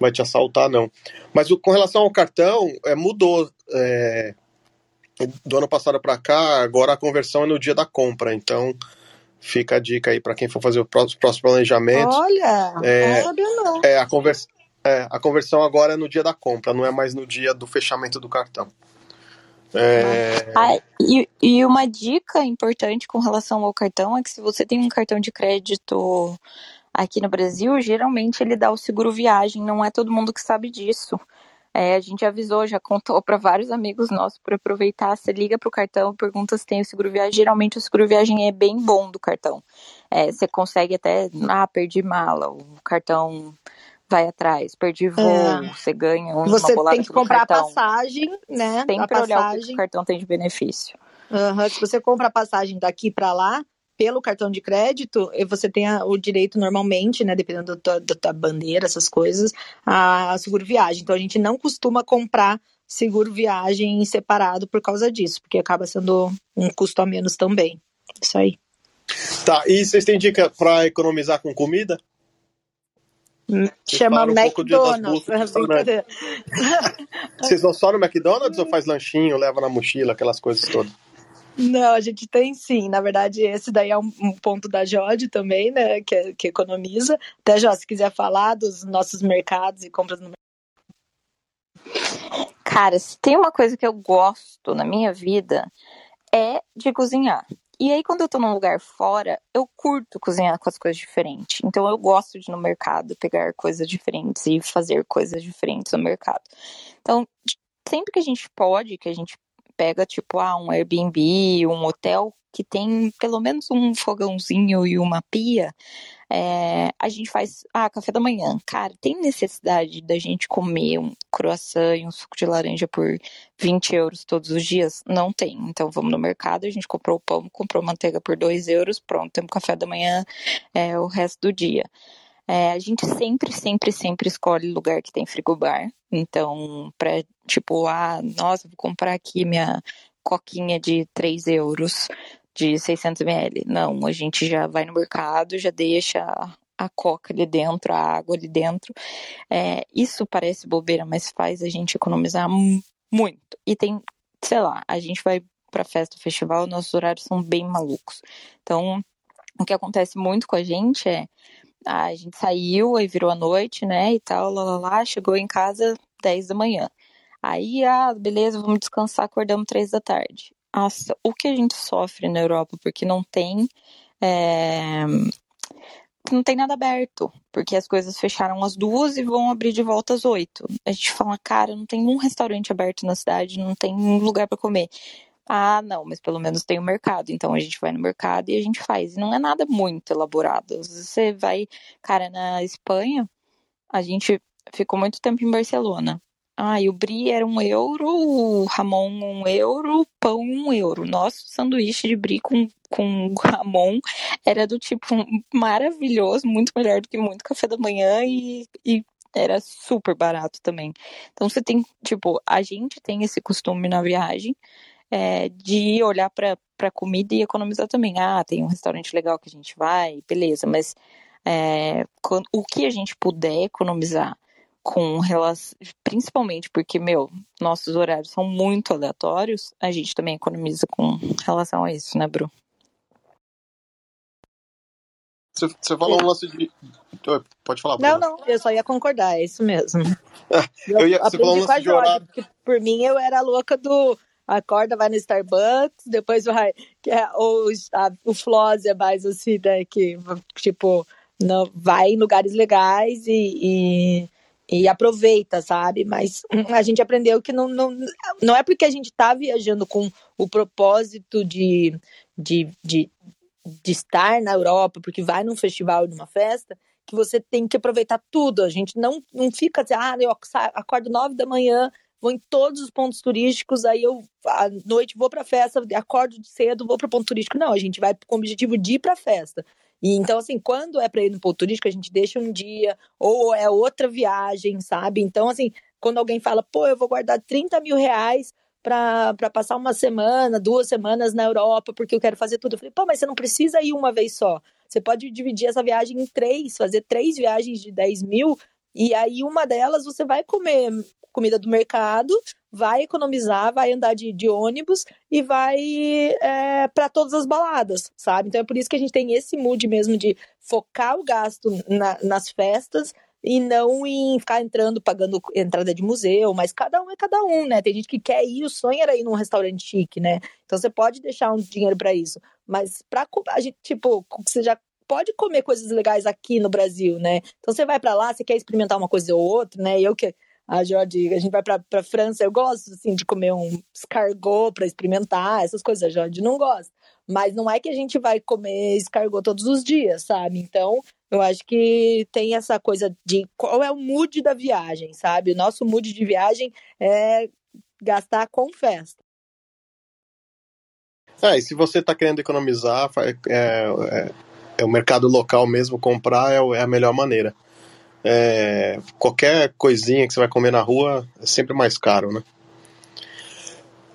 vai te assaltar, não. Mas o, com relação ao cartão, é, mudou. É, do ano passado para cá, agora a conversão é no dia da compra. Então, fica a dica aí para quem for fazer o próximo, planejamento. Olha, é, não. É, a, convers, é, a conversão agora é no dia da compra, não é mais no dia do fechamento do cartão. É... Ah, e, e uma dica importante com relação ao cartão é que se você tem um cartão de crédito aqui no Brasil, geralmente ele dá o seguro viagem, não é todo mundo que sabe disso. É, a gente avisou, já contou para vários amigos nossos para aproveitar. Você liga para o cartão, pergunta se tem o seguro viagem. Geralmente o seguro viagem é bem bom do cartão. É, você consegue até, ah, perdi mala, o cartão vai atrás. Perdi voo, é. você ganha um, Você tem que comprar cartão. a passagem, né? Sempre a passagem. olhar o que o cartão tem de benefício. Uhum. Se você compra a passagem daqui para lá, pelo cartão de crédito, você tem o direito normalmente, né, dependendo da tua, da tua, bandeira, essas coisas, a seguro viagem. Então a gente não costuma comprar seguro viagem separado por causa disso, porque acaba sendo um custo a menos também. Isso aí. Tá, e vocês têm dica para economizar com comida? Chama um McDonald's. Vocês vão só no McDonald's ou faz lanchinho, leva na mochila, aquelas coisas todas? Não, a gente tem sim. Na verdade, esse daí é um, um ponto da Jode também, né? Que, que economiza. Até, Jó, se quiser falar dos nossos mercados e compras no Cara, se tem uma coisa que eu gosto na minha vida é de cozinhar. E aí, quando eu tô num lugar fora, eu curto cozinhar com as coisas diferentes. Então, eu gosto de ir no mercado, pegar coisas diferentes e fazer coisas diferentes no mercado. Então, sempre que a gente pode, que a gente pega, tipo, ah, um Airbnb, um hotel que tem pelo menos um fogãozinho e uma pia, é, a gente faz, ah, café da manhã. Cara, tem necessidade da gente comer um croissant e um suco de laranja por 20 euros todos os dias? Não tem. Então vamos no mercado, a gente comprou pão, comprou manteiga por 2 euros, pronto, temos café da manhã é, o resto do dia. É, a gente sempre, sempre, sempre escolhe lugar que tem frigobar. Então, pra, tipo, ah, nossa, vou comprar aqui minha coquinha de 3 euros de 600 ml. Não, a gente já vai no mercado, já deixa a coca ali dentro, a água ali dentro. É, isso parece bobeira, mas faz a gente economizar muito. E tem, sei lá, a gente vai para festa, festival, nossos horários são bem malucos. Então, o que acontece muito com a gente é a gente saiu, aí virou a noite, né, e tal, lá, lá, lá, chegou em casa 10 da manhã. Aí, ah, beleza, vamos descansar, acordamos 3 da tarde. O que a gente sofre na Europa, porque não tem. É, não tem nada aberto, porque as coisas fecharam às duas e vão abrir de volta às oito. A gente fala, cara, não tem um restaurante aberto na cidade, não tem um lugar para comer. Ah, não, mas pelo menos tem o mercado. Então a gente vai no mercado e a gente faz. E não é nada muito elaborado. Você vai, cara, na Espanha, a gente ficou muito tempo em Barcelona. Ah, o brie era um euro, o ramon um euro, pão um euro. Nosso sanduíche de brie com, com ramon era do tipo maravilhoso, muito melhor do que muito café da manhã e, e era super barato também. Então você tem, tipo, a gente tem esse costume na viagem é, de olhar para a comida e economizar também. Ah, tem um restaurante legal que a gente vai, beleza, mas é, o que a gente puder economizar com relação, principalmente porque, meu, nossos horários são muito aleatórios, a gente também economiza com relação a isso, né, Bru? Você, você falou um lance de. Pode falar. Não, não, eu só ia concordar, é isso mesmo. eu, eu ia, você falou um lance de horário. Porque por mim eu era louca do acorda, vai no Starbucks, depois vai. Que é, ou a, o Floss é mais assim, né? Que, tipo, não, vai em lugares legais e, e, e, aproveita, sabe? Mas a gente aprendeu que não, não, não é porque a gente tá viajando com o propósito de, de, de, de estar na Europa, porque vai num festival, numa festa, que você tem que aproveitar tudo. A gente não, não fica assim, ah, eu acordo nove da manhã, vou em todos os pontos turísticos, aí eu à noite vou para festa, acordo cedo, vou para ponto turístico. Não, a gente vai com o objetivo de ir para festa. E então assim, quando é para ir no ponto turístico, a gente deixa um dia ou é outra viagem, sabe? Então assim, quando alguém fala, pô, eu vou guardar 30 mil reais para passar uma semana, duas semanas na Europa, porque eu quero fazer tudo. Eu falei, pô, mas você não precisa ir uma vez só. Você pode dividir essa viagem em três, fazer três viagens de 10 mil, e aí, uma delas, você vai comer comida do mercado, vai economizar, vai andar de, de ônibus e vai é, para todas as baladas, sabe? Então é por isso que a gente tem esse mood mesmo de focar o gasto na, nas festas e não em ficar entrando, pagando entrada de museu, mas cada um é cada um, né? Tem gente que quer ir, o sonho era ir num restaurante chique, né? Então você pode deixar um dinheiro para isso, mas para a gente, tipo, você já pode comer coisas legais aqui no Brasil, né? Então você vai para lá, você quer experimentar uma coisa ou outra, né? Eu que a Jorge, a gente vai para para França, eu gosto assim de comer um escargot para experimentar, essas coisas, a Jorge não gosta. Mas não é que a gente vai comer escargot todos os dias, sabe? Então, Eu acho que tem essa coisa de qual é o mood da viagem, sabe? O nosso mood de viagem é gastar com festa. É, e se você está querendo economizar, é, é, é, o mercado local mesmo, comprar é, é a melhor maneira. É, qualquer coisinha que você vai comer na rua é sempre mais caro, né?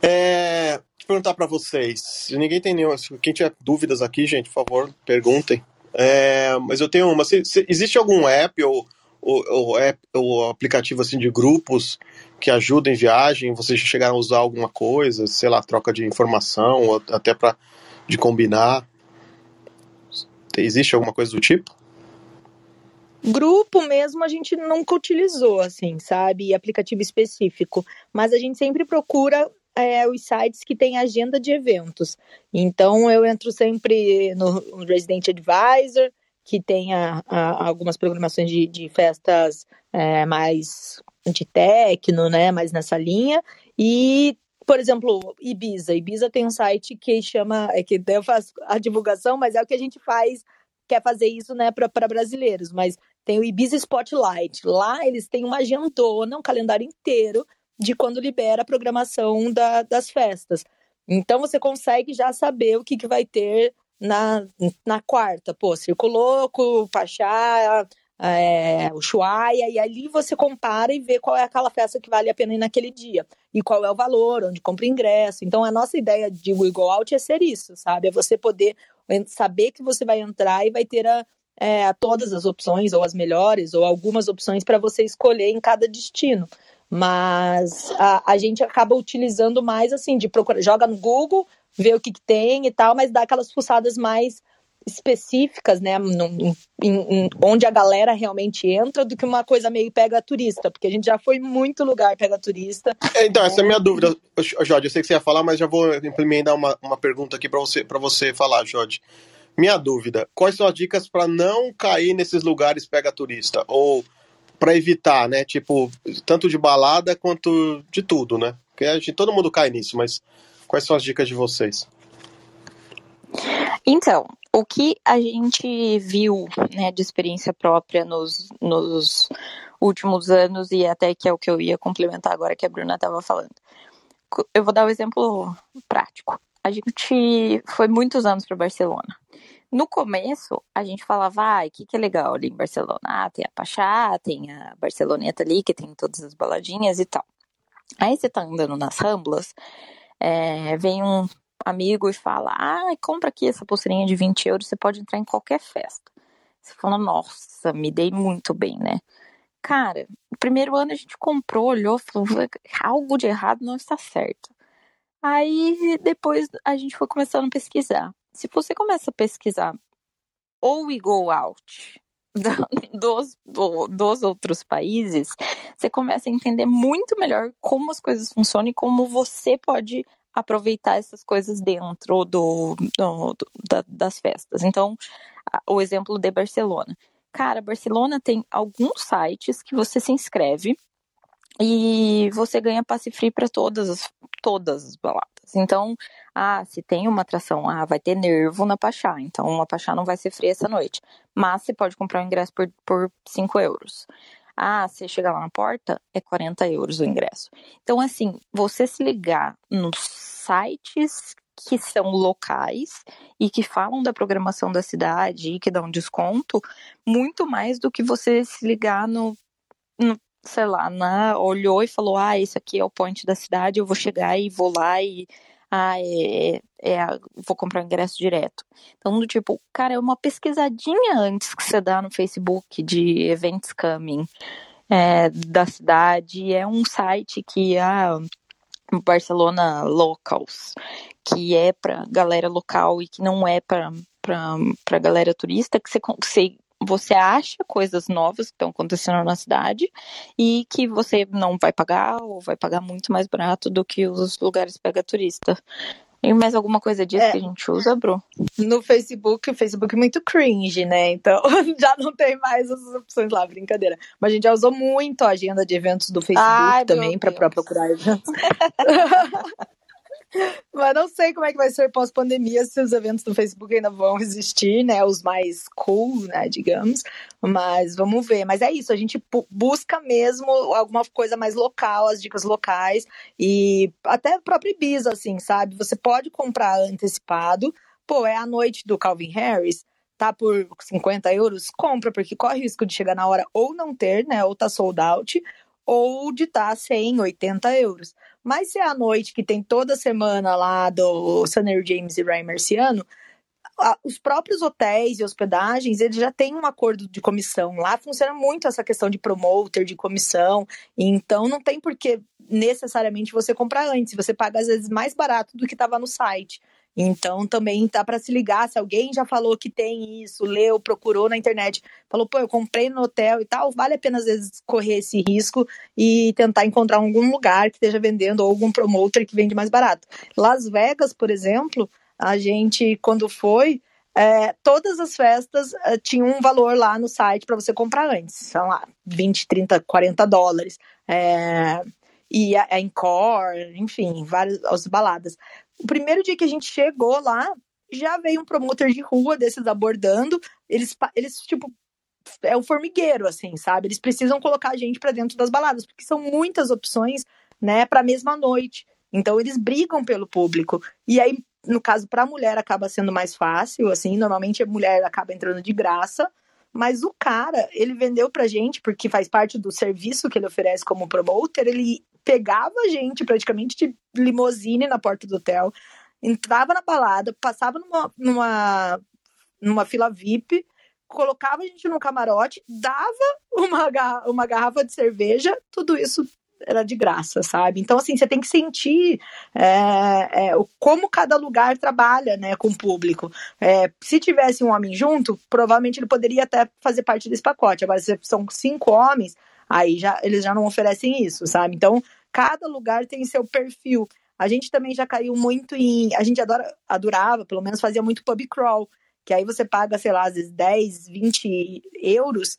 É, perguntar para vocês, ninguém tem nenhum, quem tiver dúvidas aqui, gente, por favor, perguntem. É, mas eu tenho uma, se, se, existe algum app ou, ou, ou, app, ou aplicativo assim de grupos que ajudam em viagem? Vocês chegaram a usar alguma coisa, sei lá, troca de informação, ou até para de combinar? Existe alguma coisa do tipo? Grupo mesmo a gente nunca utilizou, assim, sabe? Aplicativo específico. Mas a gente sempre procura é, os sites que têm agenda de eventos. Então eu entro sempre no Resident Advisor, que tem a, a, algumas programações de, de festas é, mais de techno, né? Mais nessa linha. E por exemplo, Ibiza. Ibiza tem um site que chama, é que eu faço a divulgação, mas é o que a gente faz, quer fazer isso, né, para brasileiros. Mas tem o Ibiza Spotlight. Lá eles têm uma agendona, um calendário inteiro de quando libera a programação da, das festas. Então você consegue já saber o que, que vai ter na, na quarta. Pô, Circo Louco, Pachá, é, o Chuaia, e ali você compara e vê qual é aquela festa que vale a pena ir naquele dia. E qual é o valor, onde compra ingresso. Então a nossa ideia de We Go Out é ser isso, sabe? É você poder saber que você vai entrar e vai ter a, é, todas as opções, ou as melhores, ou algumas opções para você escolher em cada destino. Mas a, a gente acaba utilizando mais assim, de procurar, joga no Google, vê o que, que tem e tal, mas dá aquelas fuçadas mais específicas, né, em, em, onde a galera realmente entra, do que uma coisa meio pega turista, porque a gente já foi muito lugar pega turista. É, então, essa é a minha dúvida, Jorge. Eu sei que você ia falar, mas já vou implementar uma, uma pergunta aqui para você, você falar, Jorge. Minha dúvida: quais são as dicas para não cair nesses lugares pega turista? Ou para evitar, né? Tipo, tanto de balada quanto de tudo, né? Porque a gente, todo mundo cai nisso, mas quais são as dicas de vocês? Então, o que a gente viu né, de experiência própria nos, nos últimos anos, e até que é o que eu ia complementar agora que a Bruna estava falando. Eu vou dar um exemplo prático. A gente foi muitos anos para Barcelona. No começo, a gente falava, ai, o que, que é legal ali em Barcelona? Ah, tem a Pachá, tem a Barceloneta ali, que tem todas as baladinhas e tal. Aí você tá andando nas Ramblas, é, vem um amigo e fala, ah, compra aqui essa pulseirinha de 20 euros, você pode entrar em qualquer festa. Você fala, nossa, me dei muito bem, né? Cara, no primeiro ano a gente comprou, olhou, falou, algo de errado não está certo. Aí depois a gente foi começando a pesquisar se você começa a pesquisar ou we go out dos, dos outros países, você começa a entender muito melhor como as coisas funcionam e como você pode aproveitar essas coisas dentro do, do, do da, das festas. Então, o exemplo de Barcelona. Cara, Barcelona tem alguns sites que você se inscreve e você ganha passe free para todas as, todas as baladas. Então, ah, se tem uma atração, ah, vai ter nervo na Pachá, então a Pachá não vai ser fria essa noite. Mas você pode comprar o ingresso por, por 5 euros. Ah, você chega lá na porta, é 40 euros o ingresso. Então, assim, você se ligar nos sites que são locais e que falam da programação da cidade e que dão desconto, muito mais do que você se ligar no, no sei lá, né, olhou e falou: ah, esse aqui é o point da cidade, eu vou chegar e vou lá e. Ah, é, é, é vou comprar o ingresso direto. Então, do tipo, cara, é uma pesquisadinha antes que você dá no Facebook de events coming é, da cidade. É um site que ah, Barcelona Locals, que é para galera local e que não é para para galera turista, que você, você você acha coisas novas que estão acontecendo na cidade e que você não vai pagar ou vai pagar muito mais barato do que os lugares pega turista. Tem mais alguma coisa disso é, que a gente usa, Bru? No Facebook, o Facebook é muito cringe, né? Então já não tem mais as opções lá, brincadeira. Mas a gente já usou muito a agenda de eventos do Facebook Ai, também para procurar eventos. Mas não sei como é que vai ser pós-pandemia, se os eventos do Facebook ainda vão existir, né? Os mais cool, né? Digamos. Mas vamos ver. Mas é isso, a gente busca mesmo alguma coisa mais local, as dicas locais. E até o próprio Ibiza, assim, sabe? Você pode comprar antecipado. Pô, é a noite do Calvin Harris tá por 50 euros, compra, porque corre o risco de chegar na hora ou não ter, né? Ou tá sold out, ou de tá 100, 80 euros. Mas se é a noite que tem toda semana lá do Sunny James e Ryan Marciano, os próprios hotéis e hospedagens, eles já têm um acordo de comissão. Lá funciona muito essa questão de promoter, de comissão. Então não tem por que necessariamente você comprar antes. Você paga às vezes mais barato do que estava no site. Então também dá para se ligar se alguém já falou que tem isso, leu, procurou na internet, falou, pô, eu comprei no hotel e tal, vale a pena às vezes correr esse risco e tentar encontrar algum lugar que esteja vendendo ou algum promoter que vende mais barato. Las Vegas, por exemplo, a gente quando foi, é, todas as festas é, tinham um valor lá no site para você comprar antes, sei lá, 20, 30, 40 dólares. É, e a, a Encore, enfim, várias as baladas. O primeiro dia que a gente chegou lá, já veio um promotor de rua desses abordando. Eles, eles tipo, é o formigueiro, assim, sabe? Eles precisam colocar a gente para dentro das baladas, porque são muitas opções, né, para a mesma noite. Então eles brigam pelo público. E aí, no caso, para a mulher acaba sendo mais fácil, assim, normalmente a mulher acaba entrando de graça, mas o cara, ele vendeu pra gente, porque faz parte do serviço que ele oferece como promoter, ele pegava a gente praticamente de limousine na porta do hotel, entrava na balada, passava numa, numa, numa fila VIP, colocava a gente no camarote, dava uma, uma garrafa de cerveja, tudo isso era de graça, sabe? Então, assim, você tem que sentir é, é, como cada lugar trabalha né, com o público. É, se tivesse um homem junto, provavelmente ele poderia até fazer parte desse pacote. Agora, se são cinco homens, aí já eles já não oferecem isso, sabe? Então, cada lugar tem seu perfil. A gente também já caiu muito em. A gente adora, adorava, pelo menos fazia muito pub crawl, que aí você paga, sei lá, às vezes 10, 20 euros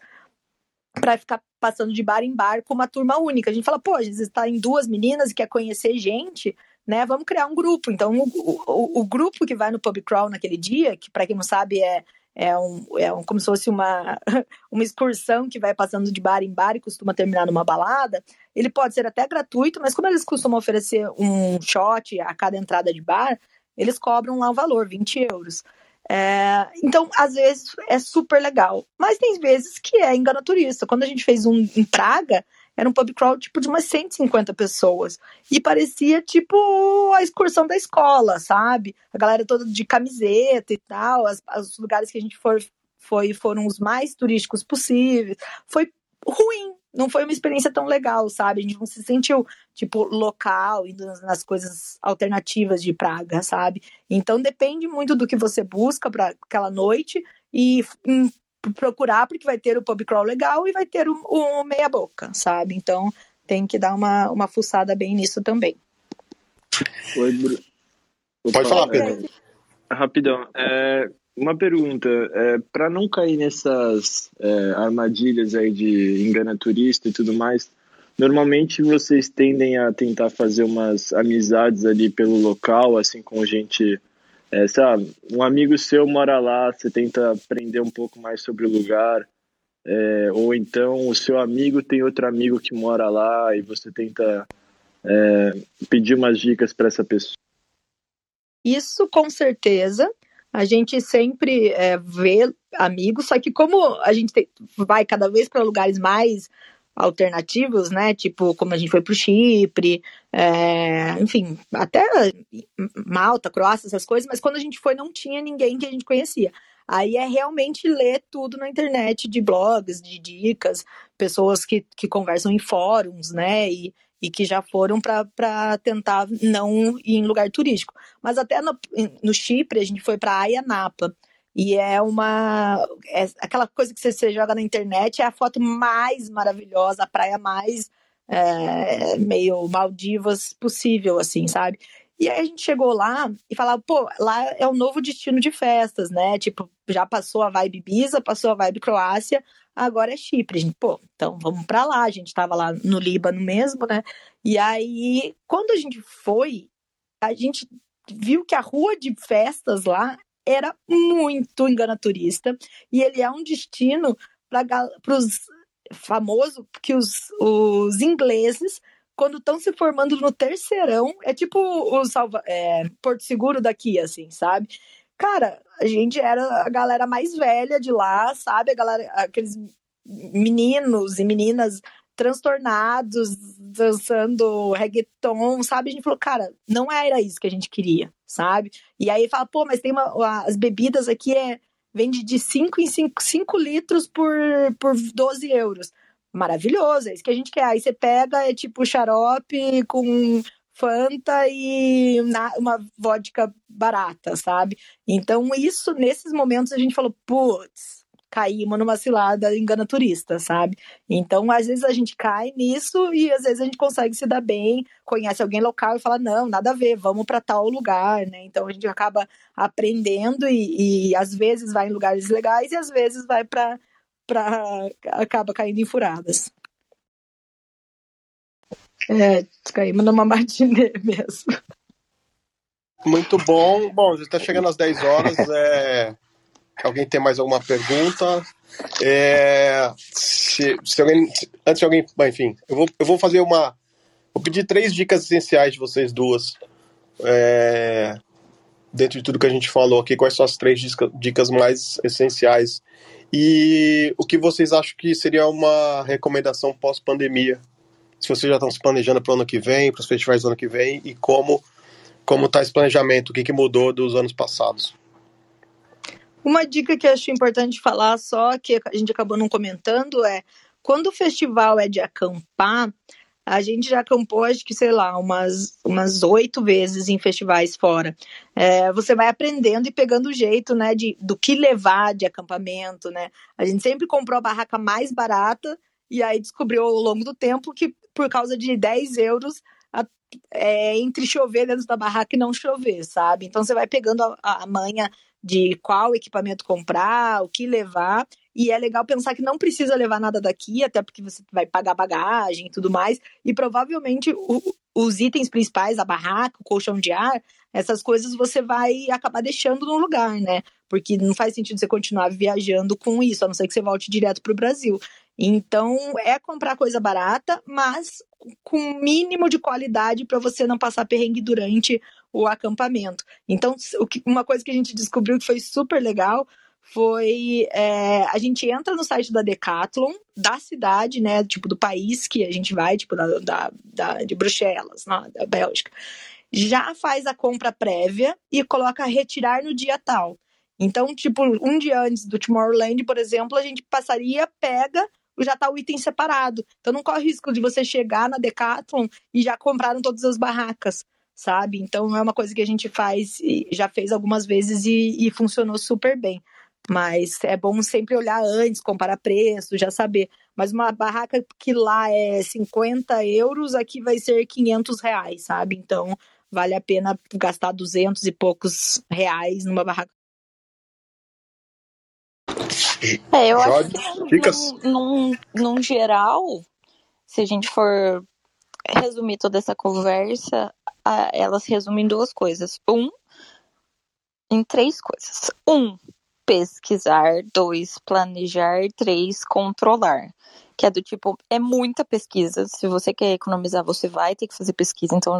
para ficar passando de bar em bar com uma turma única. A gente fala, pô, às vezes está em duas meninas e quer conhecer gente, né? Vamos criar um grupo. Então, o, o, o grupo que vai no pub crawl naquele dia, que para quem não sabe é é, um, é um, como se fosse uma, uma excursão que vai passando de bar em bar e costuma terminar numa balada. Ele pode ser até gratuito, mas como eles costumam oferecer um shot a cada entrada de bar, eles cobram lá o valor, 20 euros. É, então, às vezes é super legal, mas tem vezes que é engana turista. Quando a gente fez um em Praga, era um pub crawl tipo de umas 150 pessoas. E parecia tipo a excursão da escola, sabe? A galera toda de camiseta e tal. As, os lugares que a gente for, foi foram os mais turísticos possíveis. Foi ruim, não foi uma experiência tão legal, sabe? A gente não se sentiu, tipo, local, indo nas coisas alternativas de Praga, sabe? Então depende muito do que você busca para aquela noite e hum, procurar, porque vai ter o pub crawl legal e vai ter o, o meia boca, sabe? Então tem que dar uma, uma fuçada bem nisso também. Oi, Bruno. Pode falar, Pedro. É, rapidão. É, uma pergunta. É, Para não cair nessas é, armadilhas aí de engana turista e tudo mais, normalmente vocês tendem a tentar fazer umas amizades ali pelo local, assim, com gente é, sabe, um amigo seu mora lá, você tenta aprender um pouco mais sobre o lugar, é, ou então o seu amigo tem outro amigo que mora lá e você tenta é, pedir umas dicas para essa pessoa. Isso com certeza. A gente sempre é, vê amigos, só que como a gente tem, vai cada vez para lugares mais alternativos, né? Tipo, como a gente foi para o Chipre, é, enfim, até Malta, Croácia, essas coisas, mas quando a gente foi não tinha ninguém que a gente conhecia. Aí é realmente ler tudo na internet de blogs, de dicas, pessoas que, que conversam em fóruns, né? E, e que já foram para tentar não ir em lugar turístico. Mas até no, no Chipre, a gente foi para Ayia Napa. E é uma. É aquela coisa que você, joga na internet é a foto mais maravilhosa, a praia mais é, meio Maldivas possível, assim, sabe? E aí a gente chegou lá e falava, pô, lá é o novo destino de festas, né? Tipo, já passou a vibe Ibiza, passou a vibe Croácia, agora é Chipre. A gente, pô, então vamos para lá. A gente tava lá no Líbano mesmo, né? E aí, quando a gente foi, a gente viu que a rua de festas lá era muito enganaturista e ele é um destino para os famosos que os, os ingleses quando estão se formando no terceirão, é tipo o Salva, é, Porto Seguro daqui, assim, sabe? Cara, a gente era a galera mais velha de lá, sabe? A galera, aqueles meninos e meninas transtornados, dançando reggaeton, sabe? A gente falou, cara, não era isso que a gente queria, sabe? E aí fala, pô, mas tem uma. As bebidas aqui é. Vende de 5 em 5 litros por, por 12 euros maravilhoso, é isso que a gente quer. Aí você pega, é tipo xarope com Fanta e uma vodka barata, sabe? Então, isso, nesses momentos, a gente falou, putz, caímos numa cilada engana turista, sabe? Então, às vezes a gente cai nisso e às vezes a gente consegue se dar bem, conhece alguém local e fala, não, nada a ver, vamos para tal lugar, né? Então a gente acaba aprendendo e, e às vezes vai em lugares legais e às vezes vai para pra, acaba caindo em furadas. É, caímos numa matinê mesmo. Muito bom. Bom, já está chegando às 10 horas. É... Alguém tem mais alguma pergunta? É... Se, se alguém, antes de alguém. Enfim, eu vou, eu vou fazer uma. Vou pedir três dicas essenciais de vocês duas. É... Dentro de tudo que a gente falou aqui, quais são as três dicas mais essenciais e o que vocês acham que seria uma recomendação pós-pandemia? Se vocês já estão se planejando para o ano que vem, para os festivais do ano que vem, e como como está esse planejamento? O que, que mudou dos anos passados? Uma dica que acho importante falar, só que a gente acabou não comentando, é quando o festival é de acampar, a gente já acampou, acho que, sei lá, umas umas oito vezes em festivais fora. É, você vai aprendendo e pegando o jeito, né, de, do que levar de acampamento, né? A gente sempre comprou a barraca mais barata e aí descobriu ao longo do tempo que por causa de 10 euros a, é, entre chover dentro da barraca e não chover, sabe? Então você vai pegando a, a manha de qual equipamento comprar, o que levar, e é legal pensar que não precisa levar nada daqui, até porque você vai pagar bagagem e tudo mais. E provavelmente o, os itens principais, a barraca, o colchão de ar, essas coisas você vai acabar deixando no lugar, né? Porque não faz sentido você continuar viajando com isso, a não ser que você volte direto para o Brasil. Então, é comprar coisa barata, mas com mínimo de qualidade para você não passar perrengue durante o acampamento. Então, uma coisa que a gente descobriu que foi super legal foi é, a gente entra no site da Decathlon, da cidade, né, tipo do país que a gente vai, tipo da, da, da de Bruxelas, né, da Bélgica, já faz a compra prévia e coloca retirar no dia tal. Então, tipo, um dia antes do Tomorrowland, por exemplo, a gente passaria, pega, já tá o item separado. Então não corre risco de você chegar na Decathlon e já compraram todas as barracas, sabe? Então é uma coisa que a gente faz, já fez algumas vezes e, e funcionou super bem. Mas é bom sempre olhar antes, comparar preço, já saber. Mas uma barraca que lá é 50 euros, aqui vai ser 500 reais, sabe? Então vale a pena gastar 200 e poucos reais numa barraca. É, eu Jorge, acho que num, num, num geral, se a gente for resumir toda essa conversa, ela se resume em duas coisas. Um, em três coisas. Um, pesquisar, dois, planejar, três, controlar. Que é do tipo, é muita pesquisa. Se você quer economizar, você vai ter que fazer pesquisa. Então,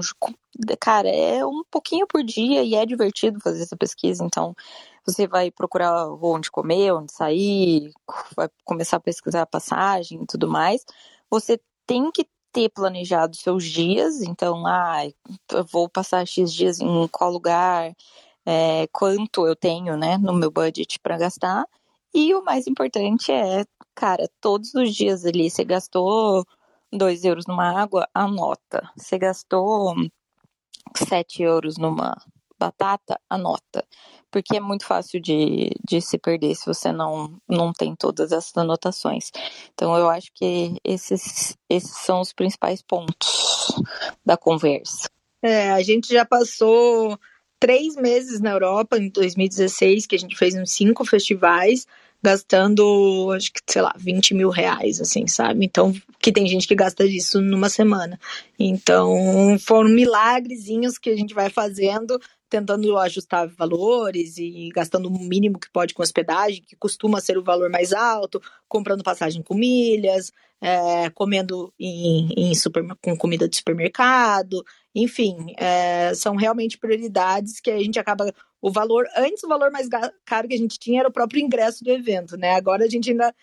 cara, é um pouquinho por dia e é divertido fazer essa pesquisa. Então, você vai procurar onde comer, onde sair, vai começar a pesquisar a passagem e tudo mais. Você tem que ter planejado seus dias, então, ah, eu vou passar X dias em qual lugar, é, quanto eu tenho, né, no meu budget para gastar. E o mais importante é, cara, todos os dias ali, você gastou 2 euros numa água, anota. Você gastou 7 euros numa batata, anota. Porque é muito fácil de, de se perder se você não, não tem todas essas anotações. Então, eu acho que esses, esses são os principais pontos da conversa. É, a gente já passou três meses na Europa, em 2016, que a gente fez uns cinco festivais. gastando, acho que, sei lá, 20 mil reais, assim, sabe? Então, que tem gente que gasta isso numa semana. Então, foram milagrezinhos que a gente vai fazendo, tentando ajustar valores e gastando o mínimo que pode com hospedagem, que costuma ser o valor mais alto, comprando passagem com milhas, é, comendo em, em super, com comida de supermercado, enfim, é, são realmente prioridades que a gente acaba. O valor, antes o valor mais caro que a gente tinha era o próprio ingresso do evento, né? Agora a gente ainda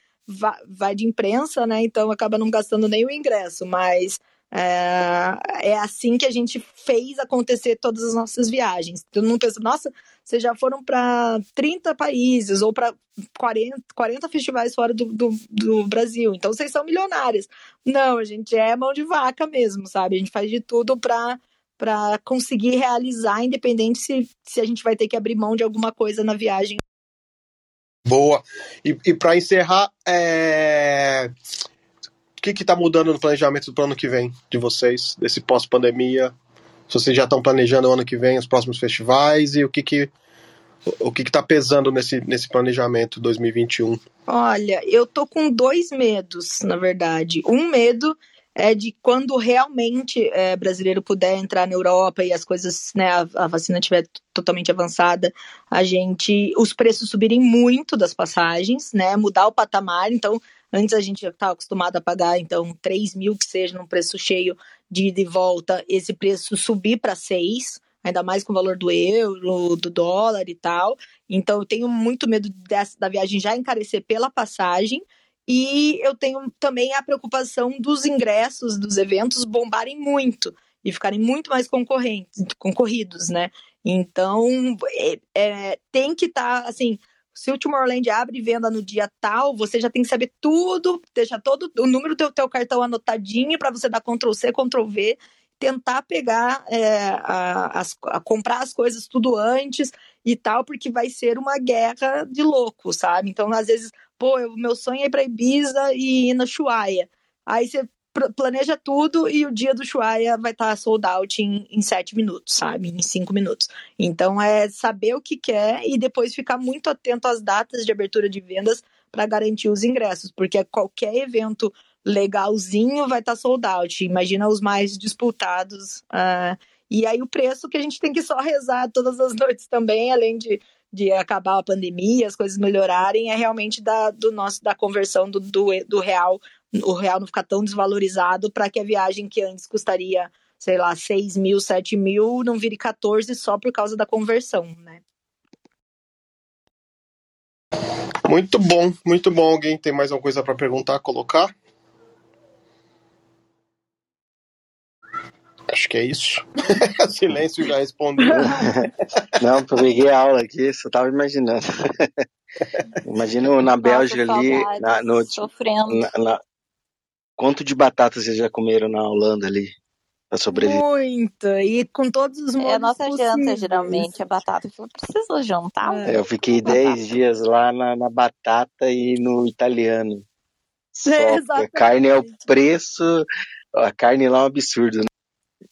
vai de imprensa, né? Então acaba não gastando nem o ingresso, mas é, é assim que a gente fez acontecer todas as nossas viagens. Todo mundo pensa, nossa, vocês já foram para 30 países ou para 40, 40 festivais fora do, do, do, Brasil, então vocês são milionários. Não, a gente é mão de vaca mesmo, sabe? A gente faz de tudo para para conseguir realizar, independente se, se a gente vai ter que abrir mão de alguma coisa na viagem. Boa. E, e para encerrar, é que está mudando no planejamento do ano que vem de vocês, desse pós-pandemia? Se vocês já estão planejando o ano que vem os próximos festivais e o que que o que está pesando nesse, nesse planejamento 2021? Olha, eu tô com dois medos, na verdade. Um medo é de quando realmente é, brasileiro puder entrar na Europa e as coisas, né, a, a vacina estiver totalmente avançada, a gente, os preços subirem muito das passagens, né, mudar o patamar. Então, Antes a gente estava acostumado a pagar, então, 3 mil que seja num preço cheio de ida e volta, esse preço subir para 6, ainda mais com o valor do euro, do dólar e tal. Então eu tenho muito medo dessa, da viagem já encarecer pela passagem. E eu tenho também a preocupação dos ingressos dos eventos bombarem muito e ficarem muito mais concorrentes, concorridos, né? Então, é, é, tem que estar, tá, assim, se o Tomorrowland abre venda no dia tal, você já tem que saber tudo, deixar todo o número do teu, teu cartão anotadinho para você dar Ctrl C, Ctrl V, tentar pegar, é, a, as, a comprar as coisas tudo antes e tal, porque vai ser uma guerra de louco, sabe? Então, às vezes, pô, meu sonho é ir para Ibiza e ir na Chuaia. Aí você planeja tudo e o dia do Chuaia vai estar tá sold out em, em sete minutos, sabe? Em cinco minutos. Então é saber o que quer e depois ficar muito atento às datas de abertura de vendas para garantir os ingressos, porque qualquer evento legalzinho vai estar tá sold out. Imagina os mais disputados. Uh, e aí o preço que a gente tem que só rezar todas as noites também, além de, de acabar a pandemia, as coisas melhorarem, é realmente da, do nosso, da conversão do, do, do real o real não ficar tão desvalorizado para que a viagem que antes custaria, sei lá, 6 mil, 7 mil, não vire 14 só por causa da conversão, né? Muito bom, muito bom. Alguém tem mais alguma coisa para perguntar, colocar? Acho que é isso. Silêncio já respondeu. Não, eu peguei a aula aqui, só tava imaginando. Imagina na Bélgica ali, na, no, sofrendo. Na, na, Quanto de batata vocês já comeram na Holanda ali? Pra sobreviver? Muita, e com todos os modos É a nossa possíveis. janta, geralmente, a batata. Eu preciso jantar. É, eu fiquei 10 dias lá na, na, batata e no italiano. Só é, a carne é o preço, a carne lá é um absurdo, né?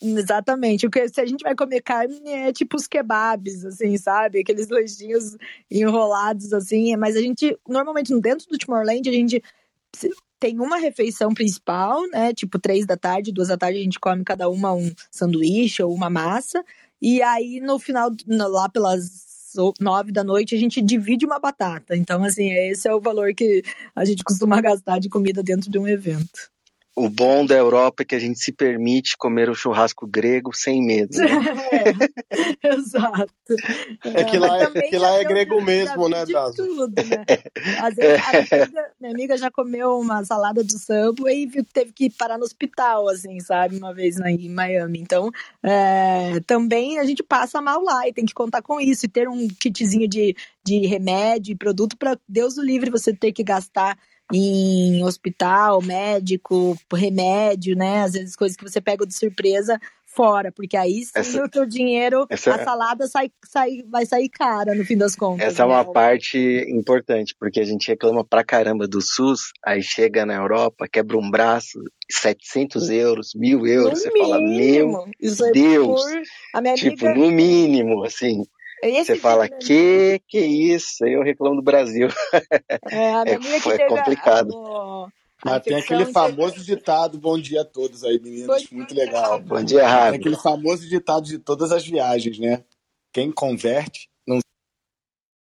Exatamente. O que se a gente vai comer carne é tipo os kebabs, assim, sabe? Aqueles lanchinhos enrolados assim, mas a gente normalmente dentro do Timor-Leste a gente tem uma refeição principal, né? Tipo, três da tarde, duas da tarde a gente come cada uma um sanduíche ou uma massa. E aí, no final, lá pelas nove da noite, a gente divide uma batata. Então, assim, esse é o valor que a gente costuma gastar de comida dentro de um evento. O bom da Europa é que a gente se permite comer o churrasco grego sem medo. Né? É, exato. É que lá é, que lá é grego mesmo, né, Dazo? Tudo, né? Às vezes, a amiga, minha amiga já comeu uma salada do Subway e teve que parar no hospital, assim, sabe? Uma vez em Miami. Então, é, também a gente passa mal lá e tem que contar com isso. E ter um kitzinho de, de remédio e produto para Deus o livre você ter que gastar em hospital, médico, remédio, né? Às vezes coisas que você pega de surpresa fora, porque aí sim essa, o teu dinheiro, essa, a salada sai, sai, vai sair cara no fim das contas. Essa né? é uma né? parte importante, porque a gente reclama pra caramba do SUS, aí chega na Europa, quebra um braço, 700 euros, mil euros, no você mínimo. fala, meu Isso Deus, é por... a minha tipo, amiga... no mínimo, assim. Você fala, que que isso? Aí eu reclamo do Brasil. É, a é, foi complicado. A, a, mas tem aquele famoso ditado, bom dia a todos aí, meninos, muito legal. Bom dia, Rafa. Tem aquele famoso ditado de todas as viagens, né? Quem converte, não...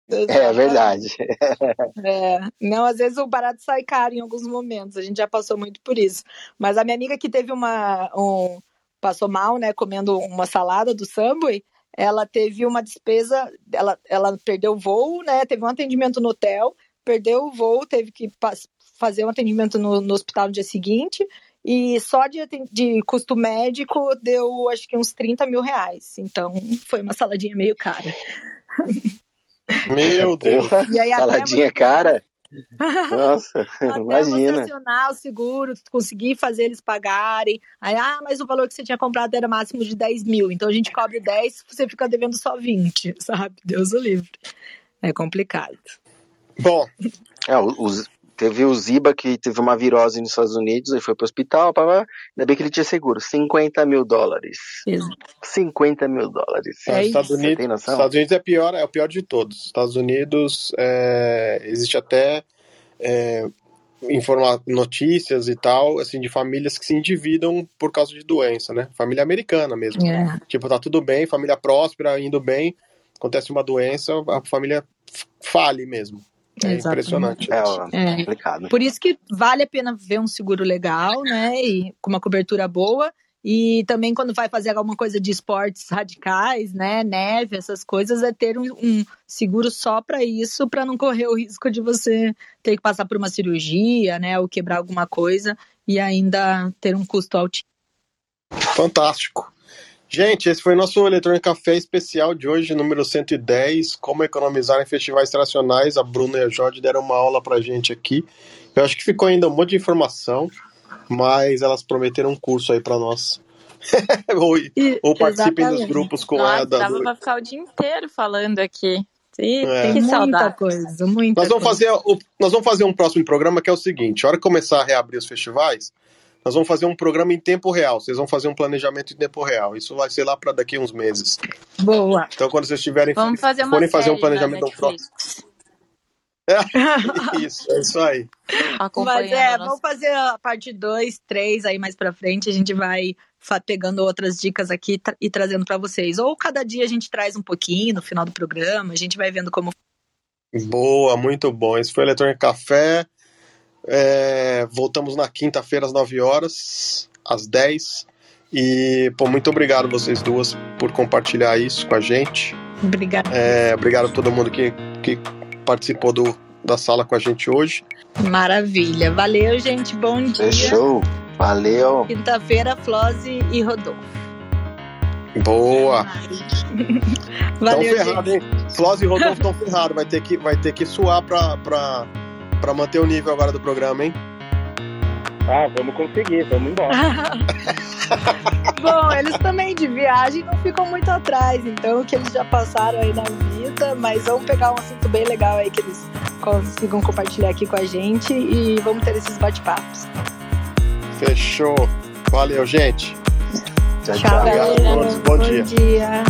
É verdade. É, não, às vezes o barato sai caro em alguns momentos, a gente já passou muito por isso. Mas a minha amiga que teve uma... Um, passou mal, né, comendo uma salada do Subway, ela teve uma despesa, ela, ela perdeu o voo, né, teve um atendimento no hotel, perdeu o voo, teve que fazer um atendimento no, no hospital no dia seguinte, e só de, de, custo médico deu acho que uns 30 mil reais. Então foi uma saladinha meio cara. Meu Deus! E aí, saladinha cara? Nossa, até imagina. o seguro, conseguir fazer eles pagarem. Aí, ah, mas o valor que você tinha comprado era máximo de 10 mil. Então a gente cobre 10, você fica devendo só 20, sabe? Deus o livre. É complicado. Bom. É, os, teve o Ziba que teve uma virose nos Estados Unidos, e foi pro hospital, pá, ainda bem que ele tinha seguro, 50 mil dólares. Exato. 50 mil dólares. É, Estados, Unidos, Estados Unidos é pior, é o pior de todos. Estados Unidos é, existe até é, informar notícias e tal, assim, de famílias que se endividam por causa de doença, né? Família americana mesmo. É. Tipo, tá tudo bem, família próspera, indo bem, acontece uma doença, a família fale mesmo. É impressionante. É, é, complicado. Por isso que vale a pena ver um seguro legal, né? E com uma cobertura boa. E também quando vai fazer alguma coisa de esportes radicais, né, neve, essas coisas, é ter um, um seguro só para isso, para não correr o risco de você ter que passar por uma cirurgia, né, ou quebrar alguma coisa e ainda ter um custo altíssimo. Fantástico. Gente, esse foi nosso Eletrônico Café especial de hoje, número 110, como economizar em festivais tradicionais. A Bruna e a Jorge deram uma aula pra gente aqui. Eu acho que ficou ainda um monte de informação, mas elas prometeram um curso aí para nós. ou, ou participem dos grupos com Nossa, a da dava pra ficar o dia inteiro falando aqui. Sim, é. Que saudade. coisa, muita nós vamos coisa. fazer Nós vamos fazer um próximo programa que é o seguinte: a hora que começar a reabrir os festivais, nós vamos fazer um programa em tempo real. Vocês vão fazer um planejamento em tempo real. Isso vai ser lá para daqui a uns meses. Boa. Então, quando vocês tiverem vamos fazer uma forem fazer um planejamento próximo. É, isso, é isso aí. Mas é, vamos fazer a parte 2, 3 aí mais pra frente. A gente vai pegando outras dicas aqui e trazendo para vocês. Ou cada dia a gente traz um pouquinho no final do programa, a gente vai vendo como. Boa, muito bom. Esse foi o Eletrônico Café. É, voltamos na quinta-feira às 9 horas, às 10. E, pô, muito obrigado vocês duas por compartilhar isso com a gente. Obrigado. É, obrigado a todo mundo que, que participou do, da sala com a gente hoje. Maravilha. Valeu, gente. Bom dia. Fechou. Valeu. Quinta-feira, Flose e Rodolfo. Boa. Valeu, tão ferrado, hein? Flose e Rodolfo estão ferrados. Vai ter que, vai ter que suar pra, pra para manter o nível agora do programa, hein? Ah, vamos conseguir, vamos embora. Bom, eles também de viagem não ficam muito atrás, então o que eles já passaram aí na vida, mas vamos pegar um assunto bem legal aí que eles consigam compartilhar aqui com a gente e vamos ter esses bate-papos. Fechou. Valeu, gente. Tchau, tchau. Obrigado a todos. Bom, Bom dia. dia.